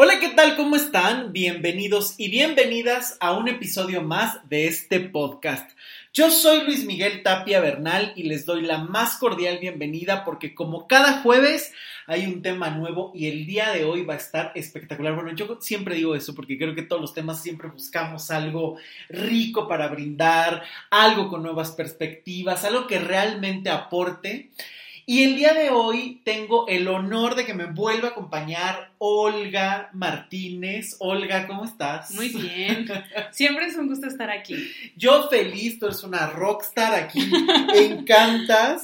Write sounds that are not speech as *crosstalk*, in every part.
Hola, ¿qué tal? ¿Cómo están? Bienvenidos y bienvenidas a un episodio más de este podcast. Yo soy Luis Miguel Tapia Bernal y les doy la más cordial bienvenida porque como cada jueves hay un tema nuevo y el día de hoy va a estar espectacular. Bueno, yo siempre digo eso porque creo que todos los temas siempre buscamos algo rico para brindar, algo con nuevas perspectivas, algo que realmente aporte. Y el día de hoy tengo el honor de que me vuelva a acompañar Olga Martínez. Olga, ¿cómo estás? Muy *laughs* bien. Siempre es un gusto estar aquí. Yo feliz, tú eres una rockstar aquí. Me encantas.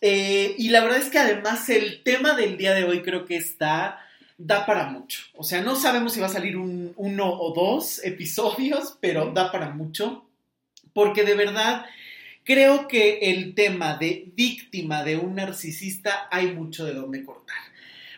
Eh, y la verdad es que además el tema del día de hoy creo que está da para mucho. O sea, no sabemos si va a salir un, uno o dos episodios, pero da para mucho. Porque de verdad Creo que el tema de víctima de un narcisista hay mucho de dónde cortar.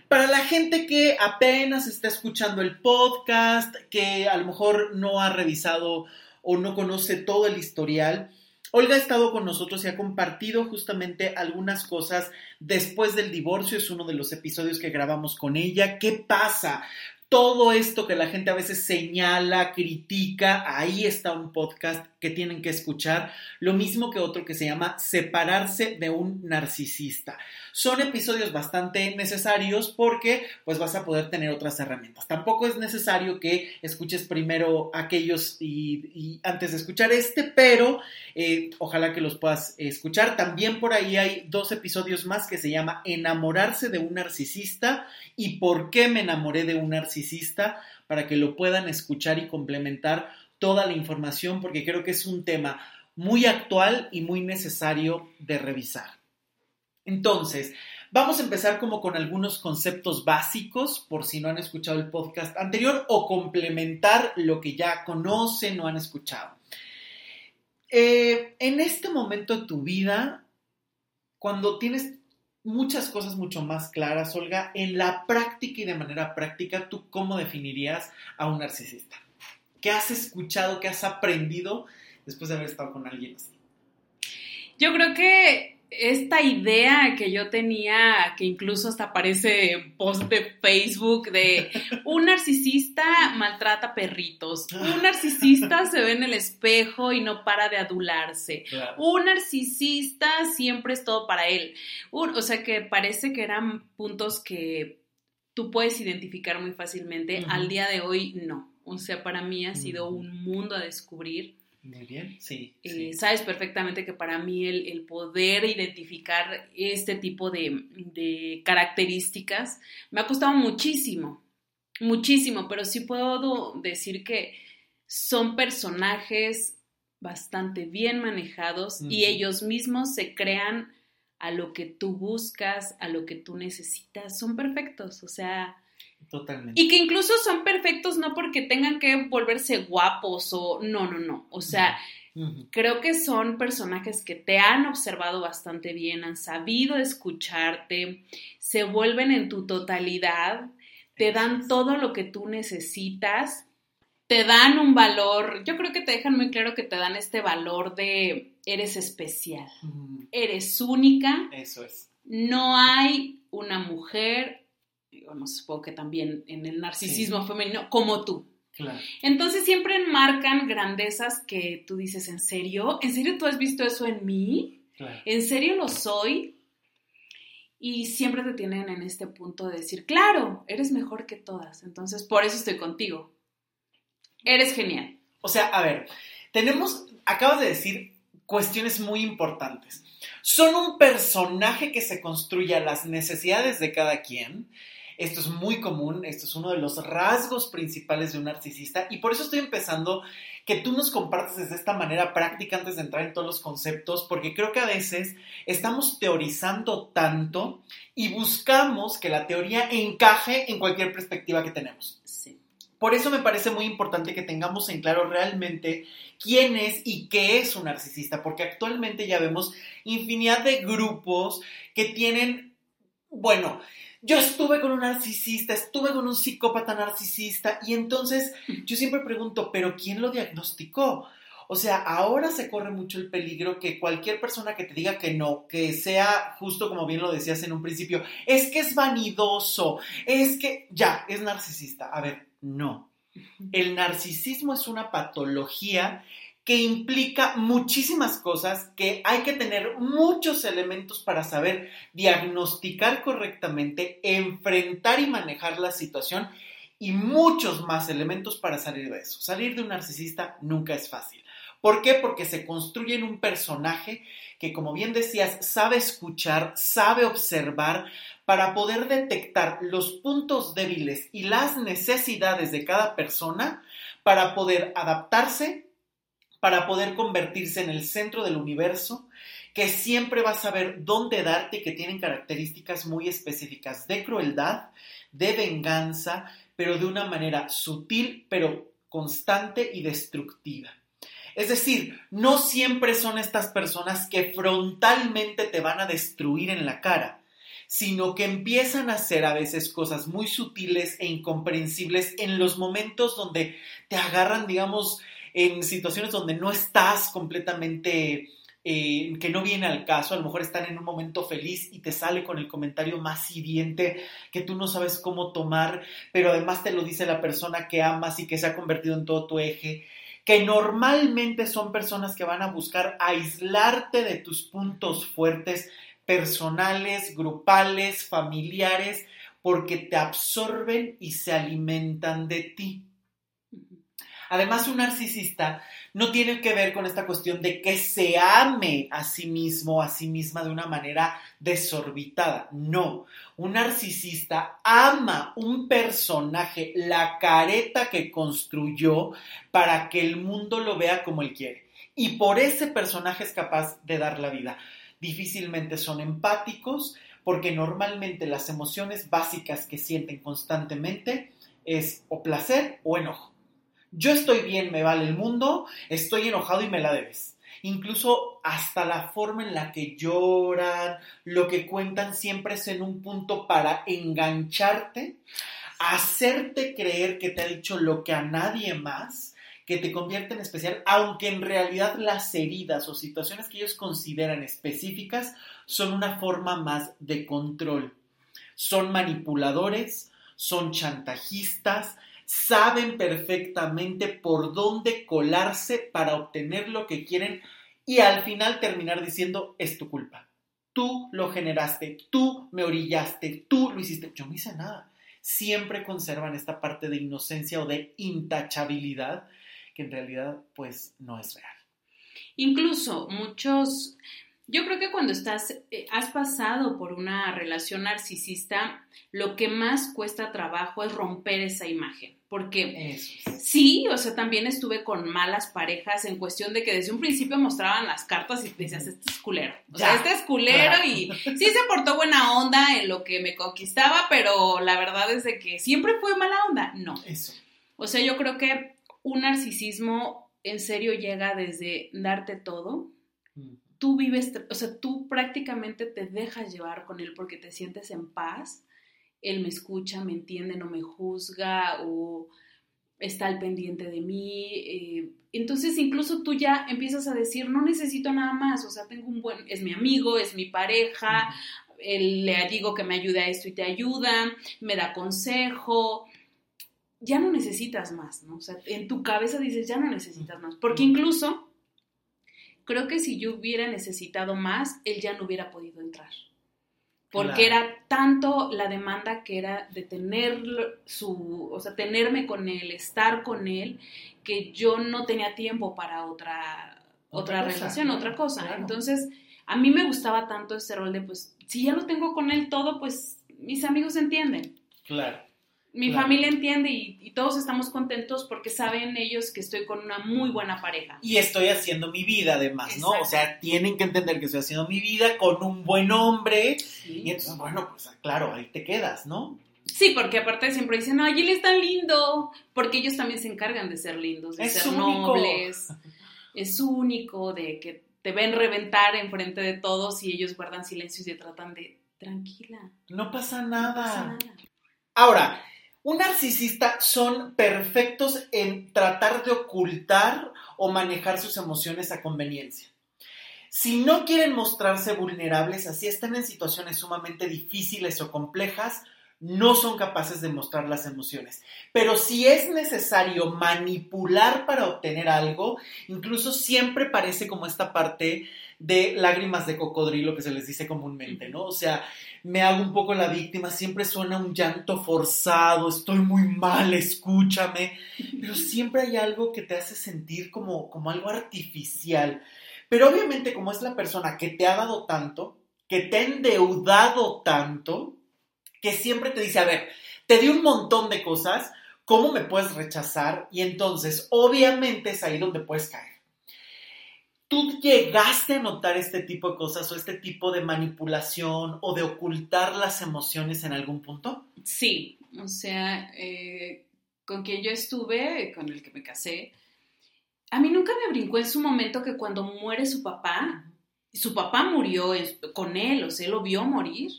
Para la gente que apenas está escuchando el podcast, que a lo mejor no ha revisado o no conoce todo el historial, Olga ha estado con nosotros y ha compartido justamente algunas cosas después del divorcio. Es uno de los episodios que grabamos con ella. ¿Qué pasa? Todo esto que la gente a veces señala, critica, ahí está un podcast que tienen que escuchar, lo mismo que otro que se llama Separarse de un narcisista. Son episodios bastante necesarios porque pues vas a poder tener otras herramientas. Tampoco es necesario que escuches primero aquellos y, antes de escuchar este, pero eh, ojalá que los puedas escuchar. También por ahí hay dos episodios más que se llama Enamorarse de un narcisista y por qué me enamoré de un narcisista para que lo puedan escuchar y complementar toda la información porque creo que es un tema muy actual y muy necesario de revisar. Entonces, vamos a empezar como con algunos conceptos básicos por si no han escuchado el podcast anterior o complementar lo que ya conocen o han escuchado. Eh, en este momento de tu vida, cuando tienes muchas cosas mucho más claras, Olga. En la práctica y de manera práctica, ¿tú cómo definirías a un narcisista? ¿Qué has escuchado, qué has aprendido después de haber estado con alguien así? Yo creo que esta idea que yo tenía, que incluso hasta aparece en post de Facebook, de un narcisista maltrata perritos, un narcisista se ve en el espejo y no para de adularse, un narcisista siempre es todo para él. o sea que parece que eran puntos que tú puedes identificar muy fácilmente, al día de hoy no. O sea, para mí ha sido un mundo a descubrir muy bien, sí. Eh, sabes perfectamente que para mí el, poder identificar este tipo de, características me ha costado muchísimo, muchísimo, pero sí puedo decir que son personajes bastante bien manejados y ellos mismos se crean a lo que tú buscas, a lo que tú necesitas, son perfectos, o sea, Totalmente. Y que incluso son perfectos no porque tengan que volverse guapos o no, no, no. O sea, creo que son personajes que te han observado bastante bien, han sabido escucharte, se vuelven en tu totalidad, te dan todo lo que tú necesitas, te dan un valor, yo creo que te dejan muy claro que te dan este valor de eres especial, eres única. Eso es. No hay una mujer no supongo que también en el narcisismo femenino, como tú. Entonces siempre enmarcan grandezas que tú dices, ¿en serio? ¿En serio tú has visto eso en mí? ¿En serio lo soy? Y siempre te tienen en este punto de decir, claro, eres mejor que todas, entonces por eso estoy contigo. Eres genial. O sea, a ver, tenemos, acabas de decir cuestiones muy importantes. Son un personaje que se construye a las necesidades de cada quien esto es muy común, esto es uno de los rasgos principales de un narcisista y por eso estoy empezando que tú nos compartas desde esta manera práctica antes de entrar en todos los conceptos, porque creo que a veces estamos teorizando tanto y buscamos que la teoría encaje en cualquier perspectiva que tenemos. Por eso me parece muy importante que tengamos en claro realmente quién es y qué es un narcisista, porque actualmente ya vemos infinidad de grupos que tienen, bueno, yo estuve con un narcisista, estuve con un psicópata narcisista y entonces yo siempre pregunto, pero ¿quién lo diagnosticó? O sea, ahora se corre mucho el peligro que cualquier persona que te diga que no, que sea justo como bien lo decías en un principio, es que es vanidoso, es que ya, es narcisista. A ver, no. El narcisismo es una patología que implica muchísimas cosas, que hay que tener muchos elementos para saber diagnosticar correctamente, enfrentar y manejar la situación y muchos más elementos para salir de eso. Salir de un narcisista nunca es fácil. ¿Por qué? Porque se construye en un personaje que, como bien decías, sabe escuchar, sabe observar para poder detectar los puntos débiles y las necesidades de cada persona para poder adaptarse, para poder convertirse en el centro del universo, que siempre va a saber dónde darte y que tienen características muy específicas de crueldad, de venganza, pero de una manera sutil, pero constante y destructiva. Es decir, no siempre son estas personas que frontalmente te van a destruir en la cara, sino que empiezan a hacer a veces cosas muy sutiles e incomprensibles en los momentos donde te agarran, digamos, en situaciones donde no estás completamente, eh, que no viene al caso, a lo mejor están en un momento feliz y te sale con el comentario más hiriente que tú no sabes cómo tomar, pero además te lo dice la persona que amas y que se ha convertido en todo tu eje que normalmente son personas que van a buscar aislarte de tus puntos fuertes personales, grupales, familiares, porque te absorben y se alimentan de ti. Además, un narcisista no tiene que ver con esta cuestión de que se ame a sí mismo, a sí misma de una manera desorbitada. No, un narcisista ama un personaje, la careta que construyó para que el mundo lo vea como él quiere. Y por ese personaje es capaz de dar la vida. Difícilmente son empáticos porque normalmente las emociones básicas que sienten constantemente es o placer o enojo. Yo estoy bien, me vale el mundo, estoy enojado y me la debes. Incluso hasta la forma en la que lloran, lo que cuentan siempre es en un punto para engancharte, hacerte creer que te ha dicho lo que a nadie más, que te convierte en especial, aunque en realidad las heridas o situaciones que ellos consideran específicas son una forma más de control. Son manipuladores, son chantajistas, saben perfectamente por dónde colarse para obtener lo que quieren y al final terminar diciendo es tu culpa. Tú lo generaste, tú me orillaste, tú lo hiciste. Yo no hice nada. Siempre conservan esta parte de inocencia o de intachabilidad que en realidad pues no es real. Incluso muchos yo creo que cuando estás, eh, has pasado por una relación narcisista, lo que más cuesta trabajo es romper esa imagen. Porque sí, o sea, también estuve con malas parejas en cuestión de que desde un principio mostraban las cartas y decías, este es culero. O sea, este es culero y sí se portó buena onda en lo que me conquistaba, pero la verdad es de que siempre fue mala onda. No. Eso. O sea, yo creo que un narcisismo en serio llega desde darte todo. Tú vives, o sea, tú prácticamente te dejas llevar con él porque te sientes en paz él me escucha, me entiende, no me juzga o está al pendiente de mí. Eh, entonces incluso tú ya empiezas a decir, no necesito nada más, o sea, tengo un buen, es mi amigo, es mi pareja, le digo que me ayude a esto y te ayuda, me da consejo. Ya no necesitas más, ¿no? O sea, en tu cabeza dices, ya no necesitas más. Porque incluso creo que si yo hubiera necesitado más, él ya no hubiera podido entrar. Porque era tanto la demanda que era de tener su, o sea, tenerme con él, estar con él, que yo no tenía tiempo para otra, otra, relación, otra cosa. Entonces, a mí me gustaba tanto ese rol de, pues, si ya lo tengo con él todo, pues mis amigos entienden. Claro mi familia entiende y, todos estamos contentos porque saben ellos que estoy con una muy buena pareja. Y estoy haciendo mi vida además, ¿no? O sea, tienen que entender que estoy haciendo mi vida con un buen hombre. Y entonces, bueno, pues claro, ahí te quedas, ¿no? Sí, porque aparte siempre dicen, ay, él es tan lindo, porque ellos también se encargan de ser lindos, de ser nobles. *laughs* Es único, de que te ven reventar enfrente de todos y ellos guardan silencio y se tratan de tranquila. No pasa nada. No pasa nada. Ahora, Un narcisista son perfectos en tratar de ocultar o manejar sus emociones a conveniencia. Si no quieren mostrarse vulnerables, así están en situaciones sumamente difíciles o complejas, no son capaces de mostrar las emociones. Pero si es necesario manipular para obtener algo, incluso siempre parece como esta parte de lágrimas de cocodrilo que se les dice comúnmente, ¿no? O sea, me hago un poco la víctima, siempre suena un llanto forzado, estoy muy mal, escúchame, pero siempre hay algo que te hace sentir como, como algo artificial. Pero obviamente como es la persona que te ha dado tanto, que te ha endeudado tanto, que siempre te dice, a ver, te di un montón de cosas, ¿cómo me puedes rechazar? Y entonces, obviamente es ahí donde puedes caer. ¿Tú llegaste a notar este tipo de cosas o este tipo de manipulación o de ocultar las emociones en algún punto? Sí, o sea, eh, con quien yo estuve, con el que me casé, a mí nunca me brincó en su momento que cuando muere su papá, su papá murió con él, o sea, él lo vio morir,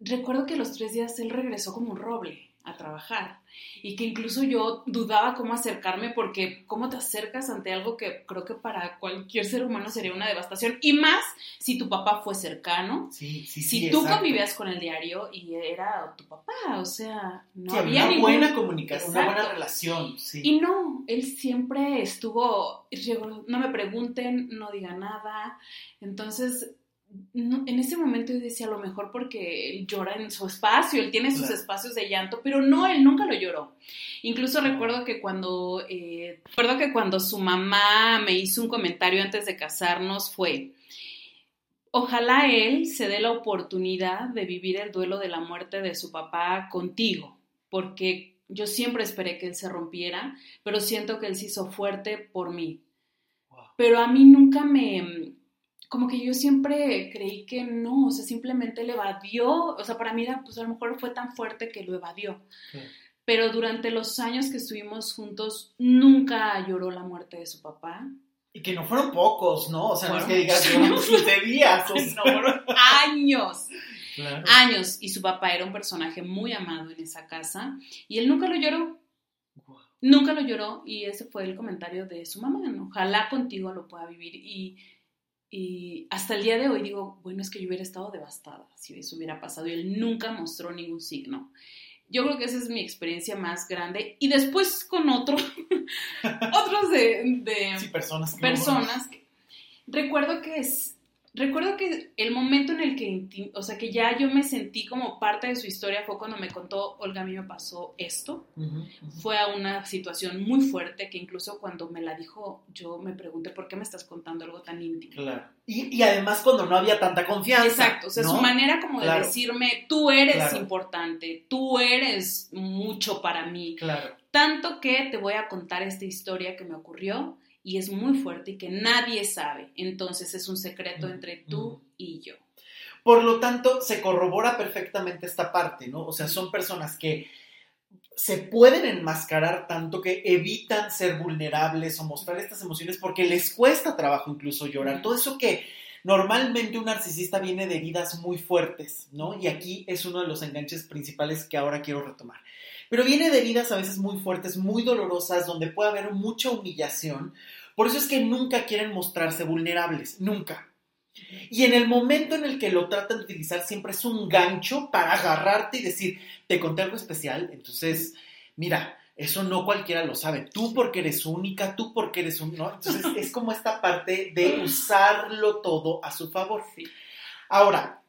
recuerdo que los tres días él regresó como un roble a trabajar y que incluso yo dudaba cómo acercarme porque cómo te acercas ante algo que creo que para cualquier ser humano sería una devastación y más si tu papá fue cercano, sí, sí, si tú convivías con el diario y era tu papá, o sea, no había una buena comunicación, una buena relación, Y no, él siempre estuvo, no me pregunten, no diga nada, entonces en ese momento yo decía, a lo mejor porque él llora en su espacio, él tiene sus espacios de llanto, pero no, él nunca lo lloró. Incluso recuerdo que cuando, eh, recuerdo que cuando su mamá me hizo un comentario antes de casarnos fue, ojalá él se dé la oportunidad de vivir el duelo de la muerte de su papá contigo, porque yo siempre esperé que él se rompiera, pero siento que él se hizo fuerte por mí. Pero a mí nunca me como que yo siempre creí que no, o sea, simplemente le evadió, o sea, para mí pues a lo mejor fue tan fuerte que lo evadió. Pero durante los años que estuvimos juntos, nunca lloró la muerte de su papá. Y que no fueron pocos, ¿no? O sea, no es que digas, fueron siete días. O *laughs* No, fueron años. Años. Y su papá era un personaje muy amado en esa casa. Y él nunca lo lloró. Nunca lo lloró. Y ese fue el comentario de su mamá. ¿no? Ojalá contigo lo pueda vivir. Y y hasta el día de hoy digo, bueno, es que yo hubiera estado devastada si eso hubiera pasado y él nunca mostró ningún signo. Yo creo que esa es mi experiencia más grande. Y después con otro, *laughs* otros de, personas. personas recuerdo que es, Recuerdo que el momento en el que, o sea, que ya yo me sentí como parte de su historia fue cuando me contó, Olga, a mí me pasó esto. Fue a una situación muy fuerte que incluso cuando me la dijo, yo me pregunté, ¿por qué me estás contando algo tan íntimo? Claro. Y, además cuando no había tanta confianza. Exacto, o sea, su manera como de decirme, tú eres importante, tú eres mucho para mí. Claro. Tanto que te voy a contar esta historia que me ocurrió y es muy fuerte y que nadie sabe. Entonces es un secreto entre tú y yo. Por lo tanto, se corrobora perfectamente esta parte, ¿no? O sea, son personas que se pueden enmascarar tanto que evitan ser vulnerables o mostrar estas emociones porque les cuesta trabajo incluso llorar. Todo eso que normalmente un narcisista viene de heridas muy fuertes, ¿no? Y aquí es uno de los enganches principales que ahora quiero retomar. Pero viene de heridas a veces muy fuertes, muy dolorosas, donde puede haber mucha humillación. Por eso es que nunca quieren mostrarse vulnerables, nunca. Y en el momento en el que lo tratan de utilizar siempre es un gancho para agarrarte y decir, te conté algo especial, entonces, mira, eso no cualquiera lo sabe. Tú porque eres única, tú porque eres un... ¿no? Entonces es como esta parte de usarlo todo a su favor. Ahora,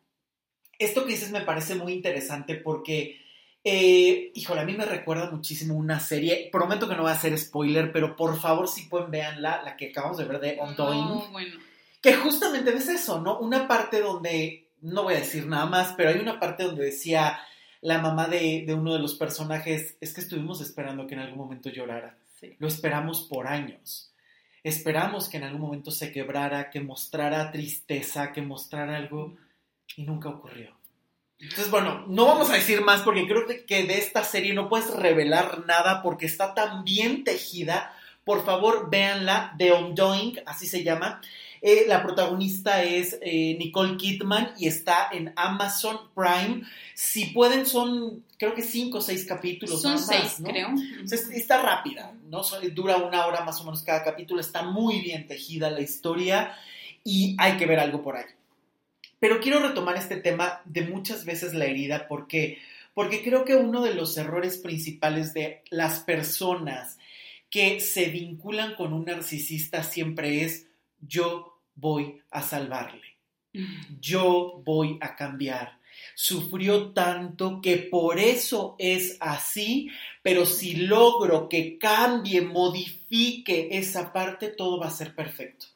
esto que dices me parece muy interesante porque eh, híjole, a mí me recuerda muchísimo una serie. Prometo que no va a ser spoiler, pero por favor, si pueden, veanla, la que acabamos de ver de Ongoing. bueno. Que justamente ves eso, ¿no? Una parte donde, no voy a decir nada más, pero hay una parte donde decía la mamá de, uno de los personajes, es que estuvimos esperando que en algún momento llorara. Lo esperamos por años. Esperamos que en algún momento se quebrara, que mostrara tristeza, que mostrara algo, y nunca ocurrió. Entonces, bueno, no vamos a decir más porque creo que de esta serie no puedes revelar nada porque está tan bien tejida. Por favor, véanla, The Undoing, así se llama. Eh, la protagonista es eh, Nicole Kidman y está en Amazon Prime. Si pueden, son creo que cinco o seis capítulos. Son nada seis, más, ¿no? creo. O sea, es- está rápida, ¿no? Dura una hora más o menos cada capítulo, está muy bien tejida la historia y hay que ver algo por ahí. Pero quiero retomar este tema de muchas veces la herida porque, porque creo que uno de los errores principales de las personas que se vinculan con un narcisista siempre es yo voy a salvarle yo voy a cambiar. Sufrió tanto que por eso es así, pero si logro que cambie, modifique esa parte, todo va a ser perfecto.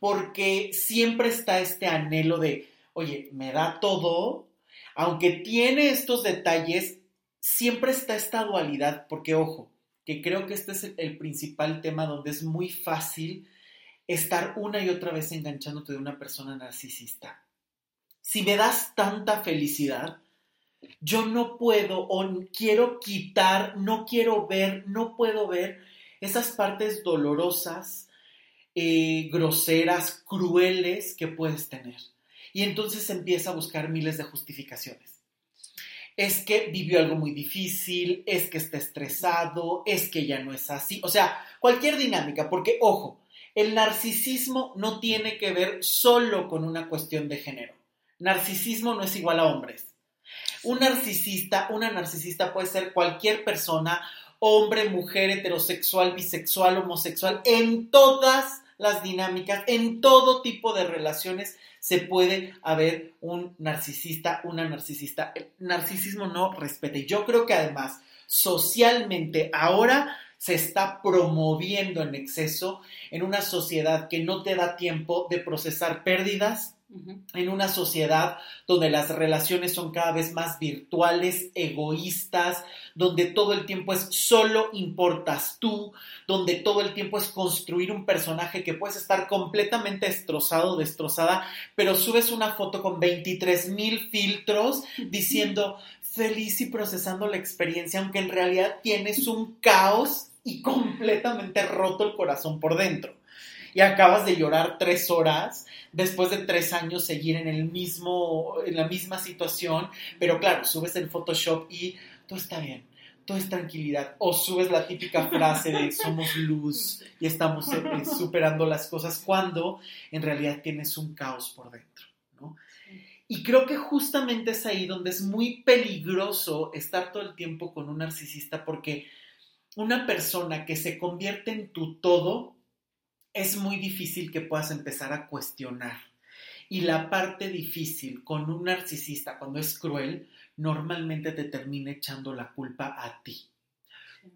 Porque siempre está este anhelo de, oye, me da todo, aunque tiene estos detalles, siempre está esta dualidad, porque ojo, que creo que este es el, principal tema donde es muy fácil estar una y otra vez enganchándote de una persona narcisista. Si me das tanta felicidad, yo no puedo o quiero quitar, no quiero ver, no puedo ver esas partes dolorosas, eh, groseras, crueles que puedes tener. Y entonces empieza a buscar miles de justificaciones. Es que vivió algo muy difícil, es que está estresado, es que ya no es así. O sea, cualquier dinámica, porque ojo, el narcisismo no tiene que ver solo con una cuestión de género. Narcisismo no es igual a hombres. Un narcisista, una narcisista puede ser cualquier persona, hombre, mujer, heterosexual, bisexual, homosexual, en todas las dinámicas, en todo tipo de relaciones se puede haber un narcisista, una narcisista. El narcisismo no respeta. Y yo creo que además, socialmente, ahora se está promoviendo en exceso en una sociedad que no te da tiempo de procesar pérdidas. En una sociedad donde las relaciones son cada vez más virtuales, egoístas, donde todo el tiempo es solo importas tú, donde todo el tiempo es construir un personaje que puedes estar completamente destrozado, destrozada, pero subes una foto con 23 mil filtros diciendo feliz y procesando la experiencia, aunque en realidad tienes un caos y completamente roto el corazón por dentro. Y acabas de llorar tres horas después de tres años seguir en el mismo, en la misma situación, pero claro, subes el Photoshop y todo está bien, todo es tranquilidad. O subes la típica frase de *laughs* somos luz y estamos eh, eh, superando las cosas cuando en realidad tienes un caos por dentro, ¿no? Y creo que justamente es ahí donde es muy peligroso estar todo el tiempo con un narcisista porque una persona que se convierte en tu todo es muy difícil que puedas empezar a cuestionar. Y la parte difícil con un narcisista, cuando es cruel, normalmente te termina echando la culpa a ti.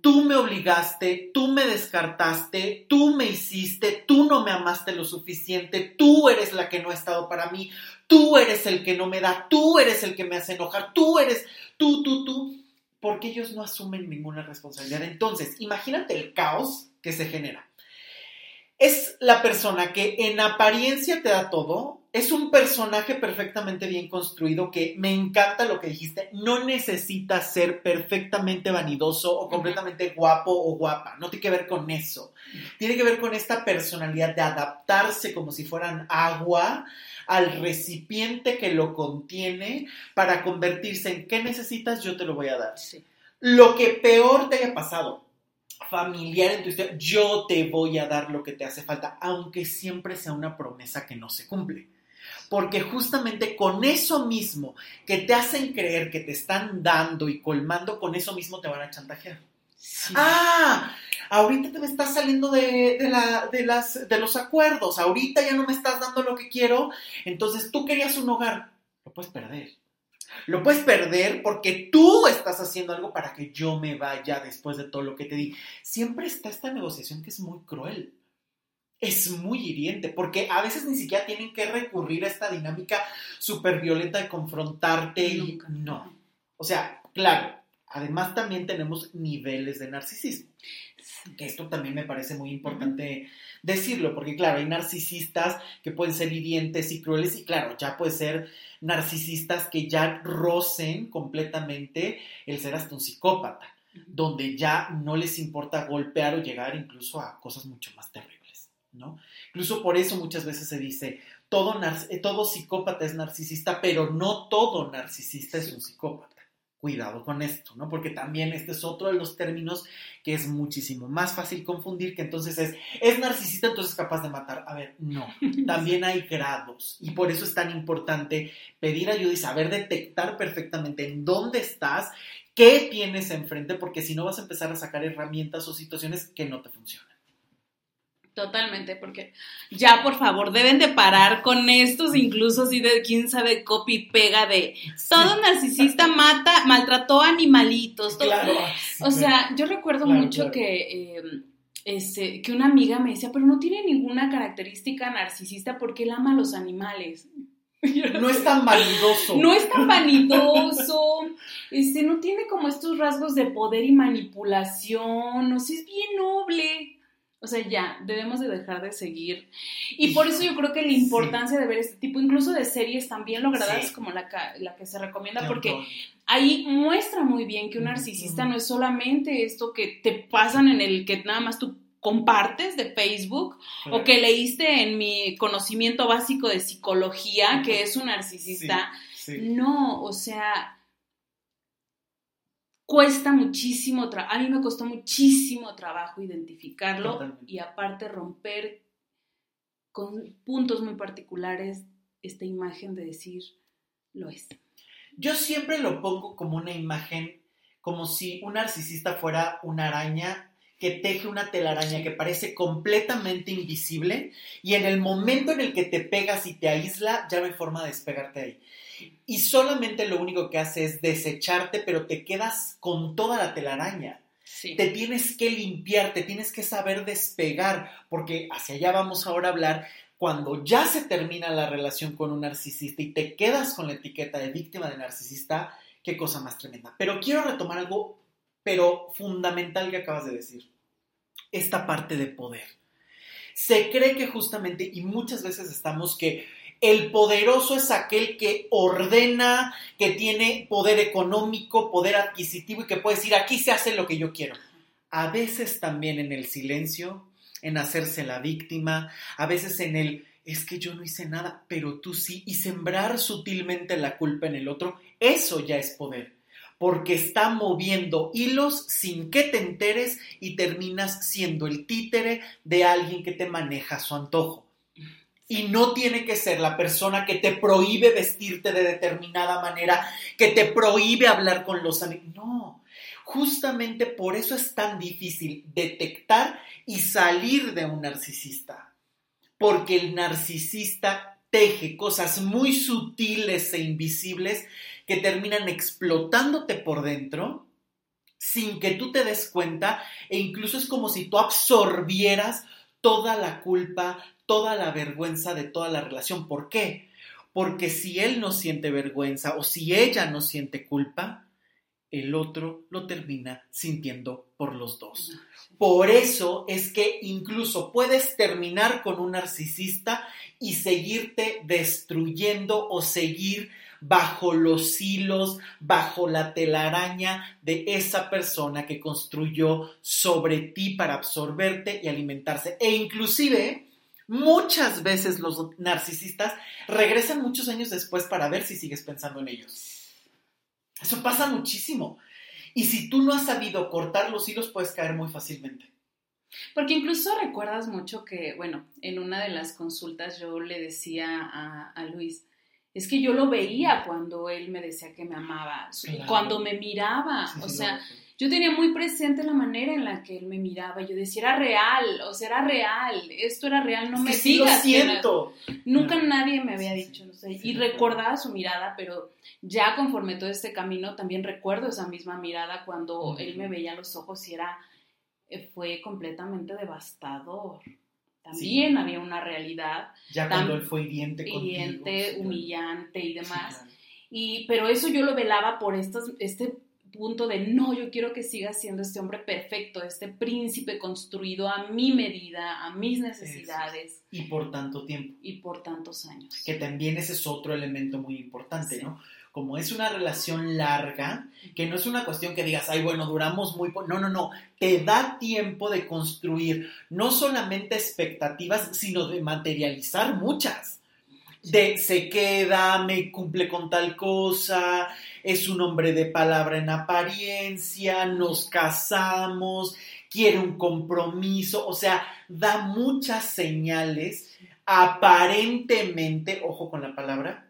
Tú me obligaste, tú me descartaste, tú me hiciste, tú no me amaste lo suficiente, tú eres la que no ha estado para mí, tú eres el que no me da, tú eres el que me hace enojar, tú eres, tú, tú, tú, porque ellos no asumen ninguna responsabilidad. Entonces, imagínate el caos que se genera. Es la persona que en apariencia te da todo, es un personaje perfectamente bien construido que me encanta lo que dijiste, no necesita ser perfectamente vanidoso o completamente guapo o guapa, no tiene que ver con eso, tiene que ver con esta personalidad de adaptarse como si fueran agua al recipiente que lo contiene para convertirse en qué necesitas, yo te lo voy a dar. Sí. Lo que peor te haya pasado, familiar en tu historia, yo te voy a dar lo que te hace falta, aunque siempre sea una promesa que no se cumple. Porque justamente con eso mismo que te hacen creer que te están dando y colmando, con eso mismo te van a chantajear. Sí. Ah, ahorita te me estás saliendo de, de la- de las, de los acuerdos, ahorita ya no me estás dando lo que quiero, entonces tú querías un hogar, lo puedes perder. Lo puedes perder porque tú estás haciendo algo para que yo me vaya después de todo lo que te di. Siempre está esta negociación que es muy cruel. Es muy hiriente porque a veces ni siquiera tienen que recurrir a esta dinámica súper violenta de confrontarte y no. O sea, claro, además también tenemos niveles de narcisismo. Que esto también me parece muy importante decirlo, porque claro, hay narcisistas que pueden ser hirientes y crueles y claro, ya puede ser narcisistas que ya rocen completamente el ser hasta un psicópata, donde ya no les importa golpear o llegar incluso a cosas mucho más terribles. ¿no? Incluso por eso muchas veces se dice, todo, eh, todo psicópata es narcisista, pero no todo narcisista es un psicópata. Cuidado con esto, ¿no? Porque también este es otro de los términos que es muchísimo más fácil confundir, que entonces es, es narcisista, entonces es capaz de matar. A ver, no, *laughs* también hay grados y por eso es tan importante pedir ayuda y saber detectar perfectamente en dónde estás, qué tienes enfrente, porque si no vas a empezar a sacar herramientas o situaciones que no te funcionan. Totalmente, porque ya por favor deben de parar con estos, incluso si de quién sabe copy pega de todo narcisista mata, maltrató animalitos. Claro. O sea, yo recuerdo mucho que em, este, que una amiga me decía, pero no tiene ninguna característica narcisista porque él ama a los animales. *laughs* No es tan vanidoso. No es tan vanidoso. Este, no tiene como estos rasgos de poder y manipulación. O sea, es bien noble. O sea, ya, debemos de dejar de seguir. Y por eso yo creo que la importancia de ver este tipo, incluso de series también logradas como la, la, que se recomienda, porque ahí muestra muy bien que un narcisista no es solamente esto que te pasan en el que nada más tú compartes de Facebook o que leíste en mi conocimiento básico de psicología que es un narcisista. No, o sea, cuesta muchísimo, a mí me costó muchísimo trabajo identificarlo y aparte romper con puntos muy particulares esta imagen de decir, lo es. Yo siempre lo pongo como una imagen, como si un narcisista fuera una araña que teje una telaraña que parece completamente invisible y en el momento en el que te pegas y te aísla, ya no hay forma de despegarte ahí y solamente lo único que hace es desecharte, pero te quedas con toda la telaraña. Te tienes que limpiar, te tienes que saber despegar, porque hacia allá vamos ahora a hablar. Cuando ya se termina la relación con un narcisista y te quedas con la etiqueta de víctima de narcisista, qué cosa más tremenda. Pero quiero retomar algo, pero fundamental que acabas de decir. Esta parte de poder. Se cree que justamente, y muchas veces estamos que el poderoso es aquel que ordena, que tiene poder económico, poder adquisitivo y que puede decir, aquí se hace lo que yo quiero. A veces también en el silencio, en hacerse la víctima, a veces en el, es que yo no hice nada, pero tú sí, y sembrar sutilmente la culpa en el otro, eso ya es poder, porque está moviendo hilos sin que te enteres y terminas siendo el títere de alguien que te maneja a su antojo. Y no tiene que ser la persona que te prohíbe vestirte de determinada manera, que te prohíbe hablar con los amigos. No, justamente por eso es tan difícil detectar y salir de un narcisista. Porque el narcisista teje cosas muy sutiles e invisibles que terminan explotándote por dentro sin que tú te des cuenta e incluso es como si tú absorbieras toda la culpa, toda la vergüenza de toda la relación. ¿Por qué? Porque si él no siente vergüenza o si ella no siente culpa, el otro lo termina sintiendo por los dos. Por eso es que incluso puedes terminar con un narcisista y seguirte destruyendo o seguir bajo los hilos, bajo la telaraña de esa persona que construyó sobre ti para absorberte y alimentarse. E inclusive Muchas veces los narcisistas regresan muchos años después para ver si sigues pensando en ellos. Eso pasa muchísimo. Y si tú no has sabido cortar los hilos, puedes caer muy fácilmente. Porque incluso recuerdas mucho que, bueno, en una de las consultas yo le decía a, Luis, es que yo lo veía cuando él me decía que me amaba, cuando me miraba, o sea, yo tenía muy presente la manera en la que él me miraba. Yo decía, era real, o sea, era real, esto era real, no me sí Lo siento. Nunca nadie me había dicho, no sé, y recordaba su mirada, pero ya conforme todo este camino, también recuerdo esa misma mirada cuando él me veía a los ojos y era, eh, fue completamente devastador. También había una realidad. Ya cuando él fue hiriente, hiriente humillante y demás. Y, pero eso yo lo velaba por estos, este punto de no, yo quiero que siga siendo este hombre perfecto, este príncipe construido a mi medida, a mis necesidades. Y por tanto tiempo. Y por tantos años. Que también ese es otro elemento muy importante, ¿no? Como es una relación larga, que no es una cuestión que digas, ay, bueno, duramos muy poco. No, no, no. Te da tiempo de construir no solamente expectativas, sino de materializar muchas. De se queda, me cumple con tal cosa, es un hombre de palabra en apariencia, nos casamos, quiere un compromiso, o sea, da muchas señales aparentemente, ojo con la palabra,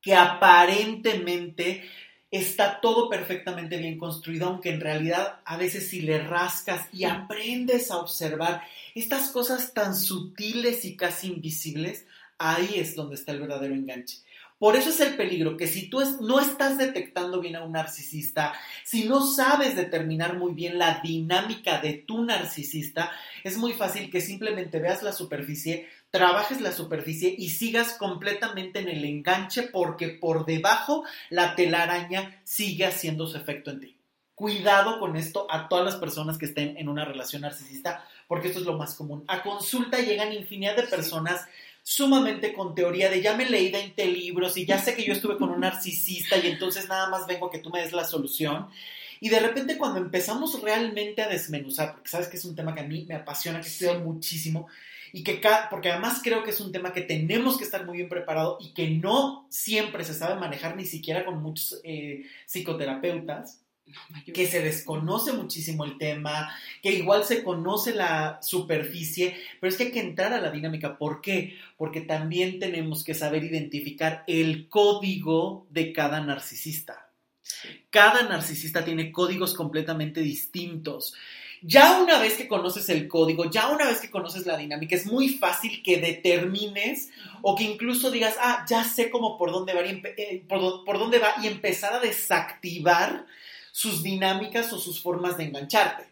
que aparentemente está todo perfectamente bien construido, aunque en realidad a veces si le rascas y aprendes a observar estas cosas tan sutiles y casi invisibles, ahí es donde está el verdadero enganche. Por eso es el peligro, que si tú no estás detectando bien a un narcisista, si no sabes determinar muy bien la dinámica de tu narcisista, es muy fácil que simplemente veas la superficie, trabajes la superficie y sigas completamente en el enganche porque por debajo la telaraña sigue haciendo su efecto en ti. Cuidado con esto a todas las personas que estén en una relación narcisista, porque esto es lo más común. A consulta llegan infinidad de personas sumamente con teoría de ya me leí 20 libros y ya sé que yo estuve con un narcisista y entonces nada más vengo a que tú me des la solución. Y de repente cuando empezamos realmente a desmenuzar, porque sabes que es un tema que a mí me apasiona, que estudio muchísimo, y que porque además creo que es un tema que tenemos que estar muy bien preparado y que no siempre se sabe manejar ni siquiera con muchos eh, psicoterapeutas que se desconoce muchísimo el tema, que igual se conoce la superficie, pero es que hay que entrar a la dinámica. ¿Por qué? Porque también tenemos que saber identificar el código de cada narcisista. Cada narcisista tiene códigos completamente distintos. Ya una vez que conoces el código, ya una vez que conoces la dinámica, es muy fácil que determines o que incluso digas, ah, ya sé cómo por dónde va y, eh, por dónde va y empezar a desactivar sus dinámicas o sus formas de engancharte.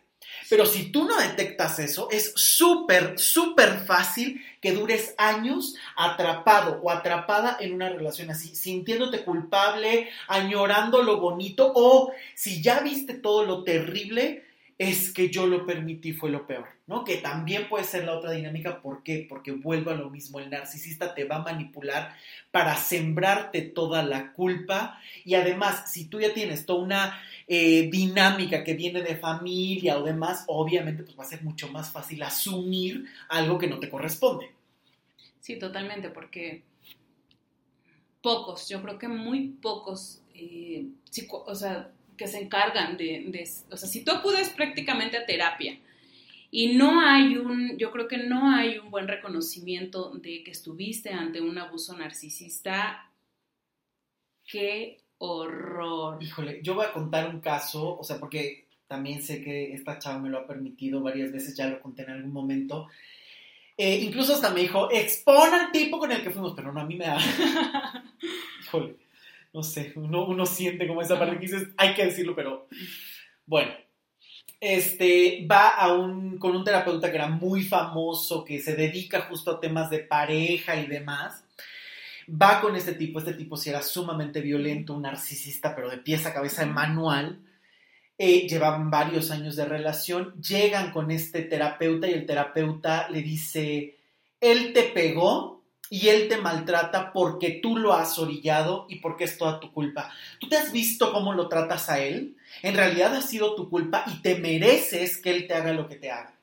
Pero si tú no detectas eso, es súper, súper fácil que dures años atrapado o atrapada en una relación así, sintiéndote culpable, añorando lo bonito o si ya viste todo lo terrible, es que yo lo permití, fue lo peor, ¿no? Que también puede ser la otra dinámica, ¿por qué? Porque vuelvo a lo mismo, el narcisista te va a manipular para sembrarte toda la culpa y además, si tú ya tienes toda una eh, dinámica que viene de familia o demás, obviamente pues va a ser mucho más fácil asumir algo que no te corresponde. Sí, totalmente, porque pocos, yo creo que muy pocos, eh, o sea, que se encargan de, o sea, si tú acudes prácticamente a terapia y no hay un, yo creo que no hay un buen reconocimiento de que estuviste ante un abuso narcisista, qué horror. Híjole, yo voy a contar un caso, o sea, porque también sé que esta chava me lo ha permitido varias veces, ya lo conté en algún momento. Eh, incluso hasta me dijo, expon al tipo con el que fuimos, pero no, a mí me da... *laughs* Híjole no sé, uno, siente como esa parte que dices, hay que decirlo, pero bueno. Este va a un, con un terapeuta que era muy famoso, que se dedica justo a temas de pareja y demás. Va con este tipo, este tipo si era sumamente violento, un narcisista, pero de pieza a cabeza de manual. Eh, llevaban varios años de relación, llegan con este terapeuta y el terapeuta le dice, él te pegó y él te maltrata porque tú lo has orillado y porque es toda tu culpa. ¿Tú te has visto cómo lo tratas a él? En realidad ha sido tu culpa y te mereces que él te haga lo que te haga.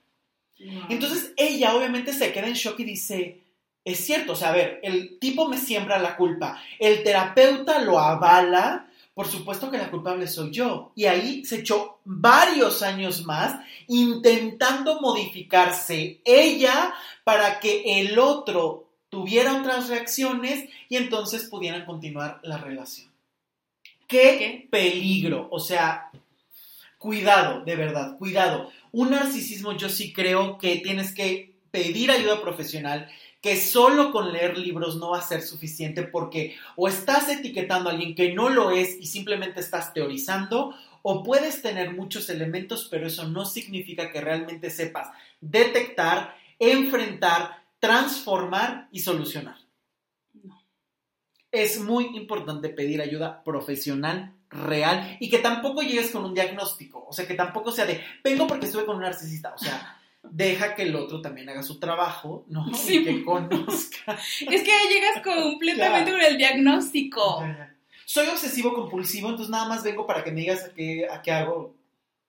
Entonces ella obviamente se queda en shock y dice, es cierto, o sea, a ver, el tipo me siembra la culpa, el terapeuta lo avala, por supuesto que la culpable soy yo. Y ahí se echó varios años más intentando modificarse ella para que el otro tuviera otras reacciones y entonces pudieran continuar la relación. ¿Qué, peligro? O sea, cuidado, de verdad, cuidado. Un narcisismo yo sí creo que tienes que pedir ayuda profesional, que solo con leer libros no va a ser suficiente porque o estás etiquetando a alguien que no lo es y simplemente estás teorizando, o puedes tener muchos elementos, pero eso no significa que realmente sepas detectar, enfrentar, transformar y solucionar. Es muy importante pedir ayuda profesional, real, y que tampoco llegues con un diagnóstico, o sea, que tampoco sea de, vengo porque estuve con un narcisista, o sea, deja que el otro también haga su trabajo, ¿no? Sí. Y que conozca. *laughs* Es que llegas completamente con el diagnóstico. Soy obsesivo compulsivo, entonces nada más vengo para que me digas a qué, a qué hago.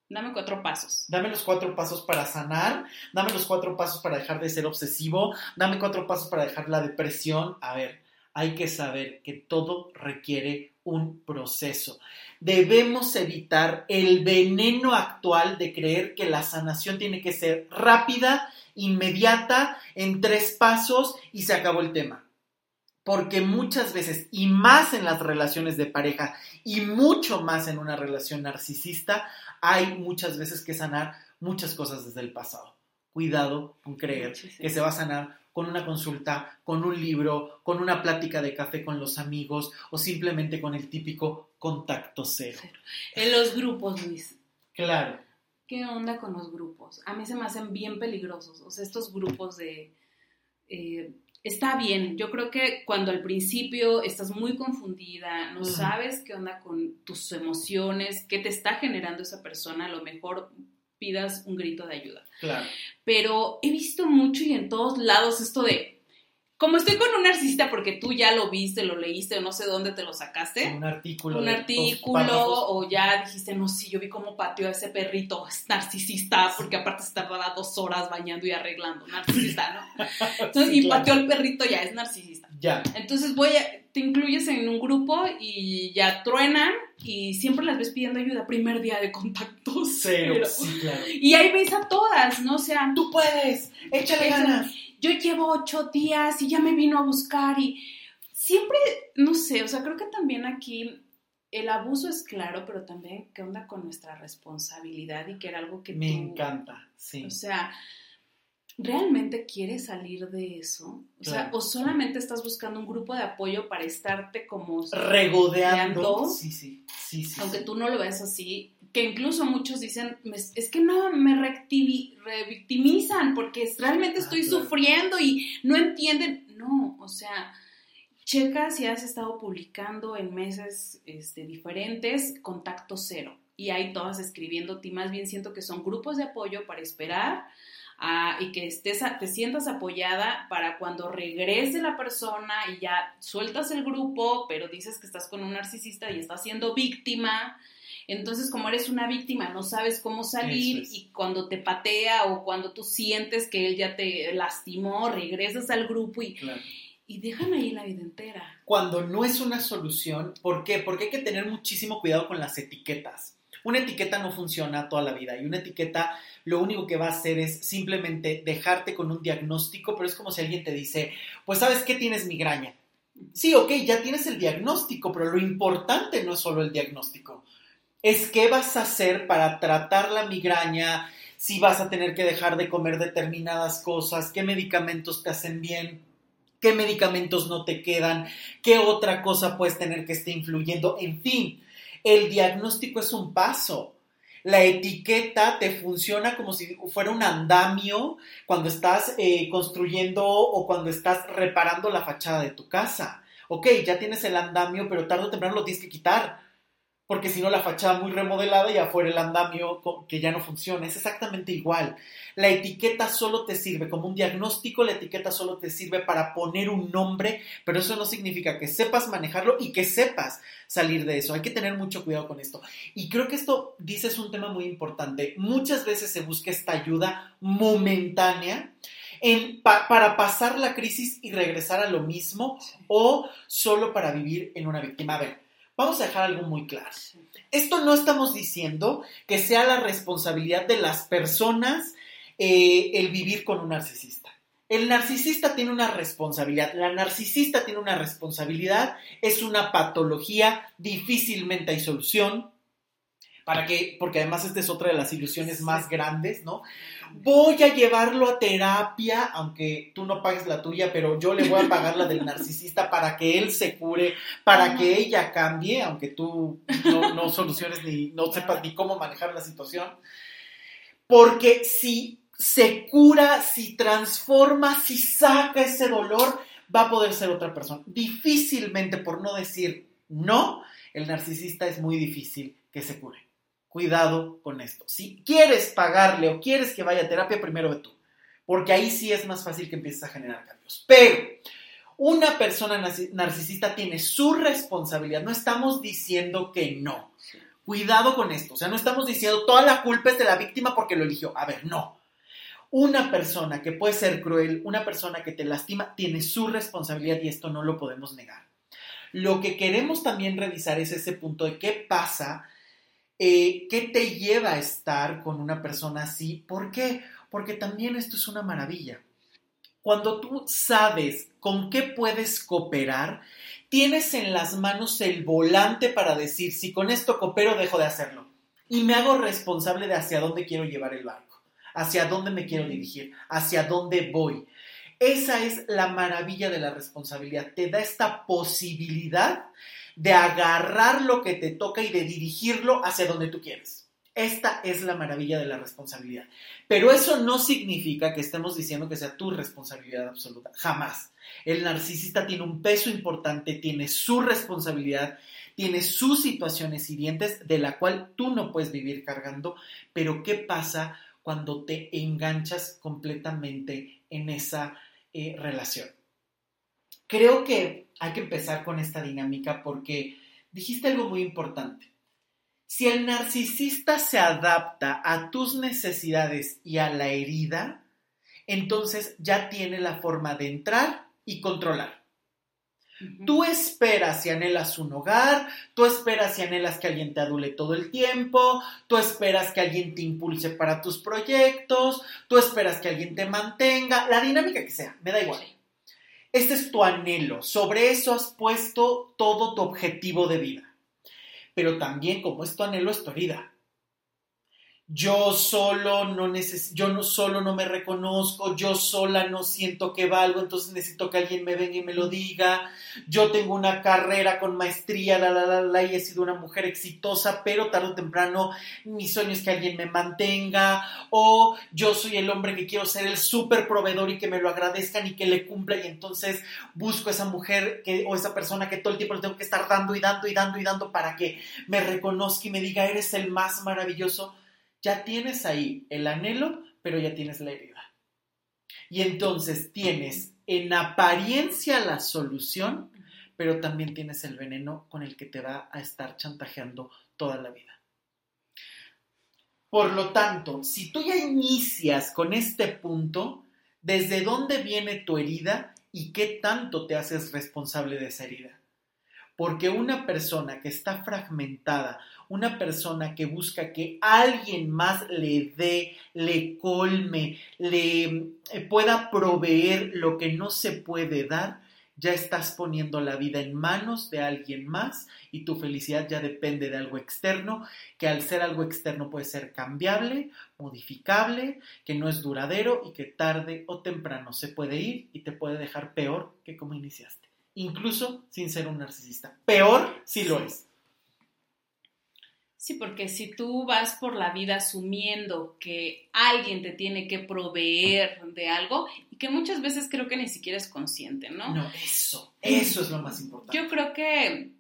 Dame cuatro pasos. Dame los cuatro pasos para sanar, dame los cuatro pasos para dejar de ser obsesivo, dame cuatro pasos para dejar la depresión. A ver, hay que saber que todo requiere un proceso. Debemos evitar el veneno actual de creer que la sanación tiene que ser rápida, inmediata, en tres pasos y se acabó el tema. Porque muchas veces, y más en las relaciones de pareja, y mucho más en una relación narcisista, hay muchas veces que sanar muchas cosas desde el pasado. Cuidado con creer que se va a sanar con una consulta, con un libro, con una plática de café con los amigos o simplemente con el típico contacto cero. En los grupos, Luis. Claro. ¿Qué onda con los grupos? A mí se me hacen bien peligrosos. O sea, estos grupos de... Eh, está bien, yo creo que cuando al principio estás muy confundida, no sabes qué onda con tus emociones, qué te está generando esa persona, a lo mejor pidas un grito de ayuda. Claro. Pero he visto mucho y en todos lados esto de, como estoy con un narcisista porque tú ya lo viste, lo leíste o no sé dónde te lo sacaste. Un artículo. Un artículo o ya dijiste, no, sí, yo vi cómo pateó a ese perrito, es narcisista, porque aparte se tardaba dos horas bañando y arreglando, *laughs* narcisista, ¿no? Entonces, y pateó al perrito, ya es narcisista. Ya. Entonces voy a, te incluyes en un grupo y ya truenan y siempre las ves pidiendo ayuda, primer día de contacto *laughs* cero. Sí, claro. Y ahí ves a todas, ¿no? O sea, tú puedes, échale ganas yo llevo ocho días y ya me vino a buscar y siempre, no sé, o sea, creo que también aquí el abuso es claro, pero también qué onda con nuestra responsabilidad y que era algo que me encanta, sí. O sea, ¿realmente quieres salir de eso? O sea, o solamente estás buscando un grupo de apoyo para estarte como regodeando. Sí, sí, sí, sí Aunque tú no lo ves así, que incluso muchos dicen, es que no, me revictimizan porque realmente estoy ah, sufriendo y no entienden. No, o sea, checa si has estado publicando en meses este, diferentes, contacto cero. Y hay todas escribiendo, y más bien siento que son grupos de apoyo para esperar y que estés, te sientas apoyada para cuando regrese la persona y ya sueltas el grupo, pero dices que estás con un narcisista y estás siendo víctima entonces, como eres una víctima, no sabes cómo salir y cuando te patea o cuando tú sientes que él ya te lastimó, regresas al grupo y, y dejan ahí la vida entera. Cuando no es una solución, ¿por qué? Porque hay que tener muchísimo cuidado con las etiquetas. Una etiqueta no funciona toda la vida y una etiqueta lo único que va a hacer es simplemente dejarte con un diagnóstico, pero es como si alguien te dice, pues sabes que tienes migraña. Sí, ok, ya tienes el diagnóstico, pero lo importante no es solo el diagnóstico. Es qué vas a hacer para tratar la migraña, si vas a tener que dejar de comer determinadas cosas, qué medicamentos te hacen bien, qué medicamentos no te quedan, qué otra cosa puedes tener que esté influyendo, en fin, el diagnóstico es un paso. La etiqueta te funciona como si fuera un andamio cuando estás eh, construyendo o cuando estás reparando la fachada de tu casa. Ok, ya tienes el andamio, pero tarde o temprano lo tienes que quitar porque si no la fachada muy remodelada y afuera el andamio que ya no funciona. Es exactamente igual. La etiqueta solo te sirve como un diagnóstico, la etiqueta solo te sirve para poner un nombre, pero eso no significa que sepas manejarlo y que sepas salir de eso. Hay que tener mucho cuidado con esto. Y creo que esto, dices, un tema muy importante. Muchas veces se busca esta ayuda momentánea. En, para pasar la crisis y regresar a lo mismo o solo para vivir en una víctima. A ver, Vamos a dejar algo muy claro. Esto no estamos diciendo que sea la responsabilidad de las personas eh, el vivir con un narcisista. El narcisista tiene una responsabilidad, la narcisista tiene una responsabilidad, es una patología, difícilmente hay solución, para que, porque además esta es otra de las ilusiones más grandes, ¿no? Voy a llevarlo a terapia, aunque tú no pagues la tuya, pero yo le voy a pagar la del *laughs* narcisista para que él se cure, para que ella cambie, aunque tú no, soluciones ni no sepas ni cómo manejar la situación. Porque si se cura, si transforma, si saca ese dolor, va a poder ser otra persona. Difícilmente, por no decir no, el narcisista es muy difícil que se cure cuidado con esto. Si quieres pagarle o quieres que vaya a terapia, primero ve tú, porque ahí sí es más fácil que empieces a generar cambios. Pero Una persona narcisista tiene su responsabilidad. No estamos diciendo que no. Cuidado con esto. O sea, no estamos diciendo toda la culpa es de la víctima porque lo eligió. A ver, no. Una persona que puede ser cruel, una persona que te lastima, tiene su responsabilidad y esto no lo podemos negar. Lo que queremos también revisar es ese punto de qué pasa, eh, qué te lleva a estar con una persona así. ¿Por qué? Porque también esto es una maravilla. Cuando tú sabes con qué puedes cooperar, tienes en las manos el volante para decir, si con esto coopero, dejo de hacerlo. Y me hago responsable de hacia dónde quiero llevar el barco hacia dónde me quiero dirigir, hacia dónde voy. Esa es la maravilla de la responsabilidad. Te da esta posibilidad de agarrar lo que te toca y de dirigirlo hacia donde tú quieres. Esta es la maravilla de la responsabilidad. Pero eso no significa que estemos diciendo que sea tu responsabilidad absoluta. Jamás. El narcisista tiene un peso importante, tiene su responsabilidad, tiene sus situaciones hirientes de la cual tú no puedes vivir cargando. Pero ¿qué pasa cuando te enganchas completamente en esa eh, relación. Creo que hay que empezar con esta dinámica porque dijiste algo muy importante. Si el narcisista se adapta a tus necesidades y a la herida, entonces ya tiene la forma de entrar y controlar. Tú esperas y anhelas un hogar, tú esperas y anhelas que alguien te adule todo el tiempo, tú esperas que alguien te impulse para tus proyectos, tú esperas que alguien te mantenga, la dinámica que sea, me da igual. Este es tu anhelo, sobre eso has puesto todo tu objetivo de vida. Pero también como es tu anhelo, es tu herida yo solo no necesito, yo no solo no me reconozco, yo sola no siento que valgo, entonces necesito que alguien me venga y me lo diga. Yo tengo una carrera con maestría, la la la la y he sido una mujer exitosa, pero tarde o temprano mi sueño es que alguien me mantenga o yo soy el hombre que quiero ser el súper proveedor y que me lo agradezcan y que le cumpla y entonces busco esa mujer o esa persona que todo el tiempo le tengo que estar dando y dando y dando y dando para que me reconozca y me diga eres el más maravilloso ya tienes ahí el anhelo, pero ya tienes la herida. Y entonces tienes en apariencia la solución, pero también tienes el veneno con el que te va a estar chantajeando toda la vida. Por lo tanto, si tú ya inicias con este punto, ¿desde dónde viene tu herida y qué tanto te haces responsable de esa herida? Porque una persona que está fragmentada, una persona que busca que alguien más le dé, le colme, le eh, pueda proveer lo que no se puede dar, ya estás poniendo la vida en manos de alguien más y tu felicidad ya depende de algo externo, que al ser algo externo puede ser cambiable, modificable, que no es duradero y que tarde o temprano se puede ir y te puede dejar peor que como iniciaste incluso sin ser un narcisista. Peor si lo es. Sí, porque si tú vas por la vida asumiendo que alguien te tiene que proveer de algo y que muchas veces creo que ni siquiera es consciente, ¿no? No, eso, eso es lo más importante. Yo creo que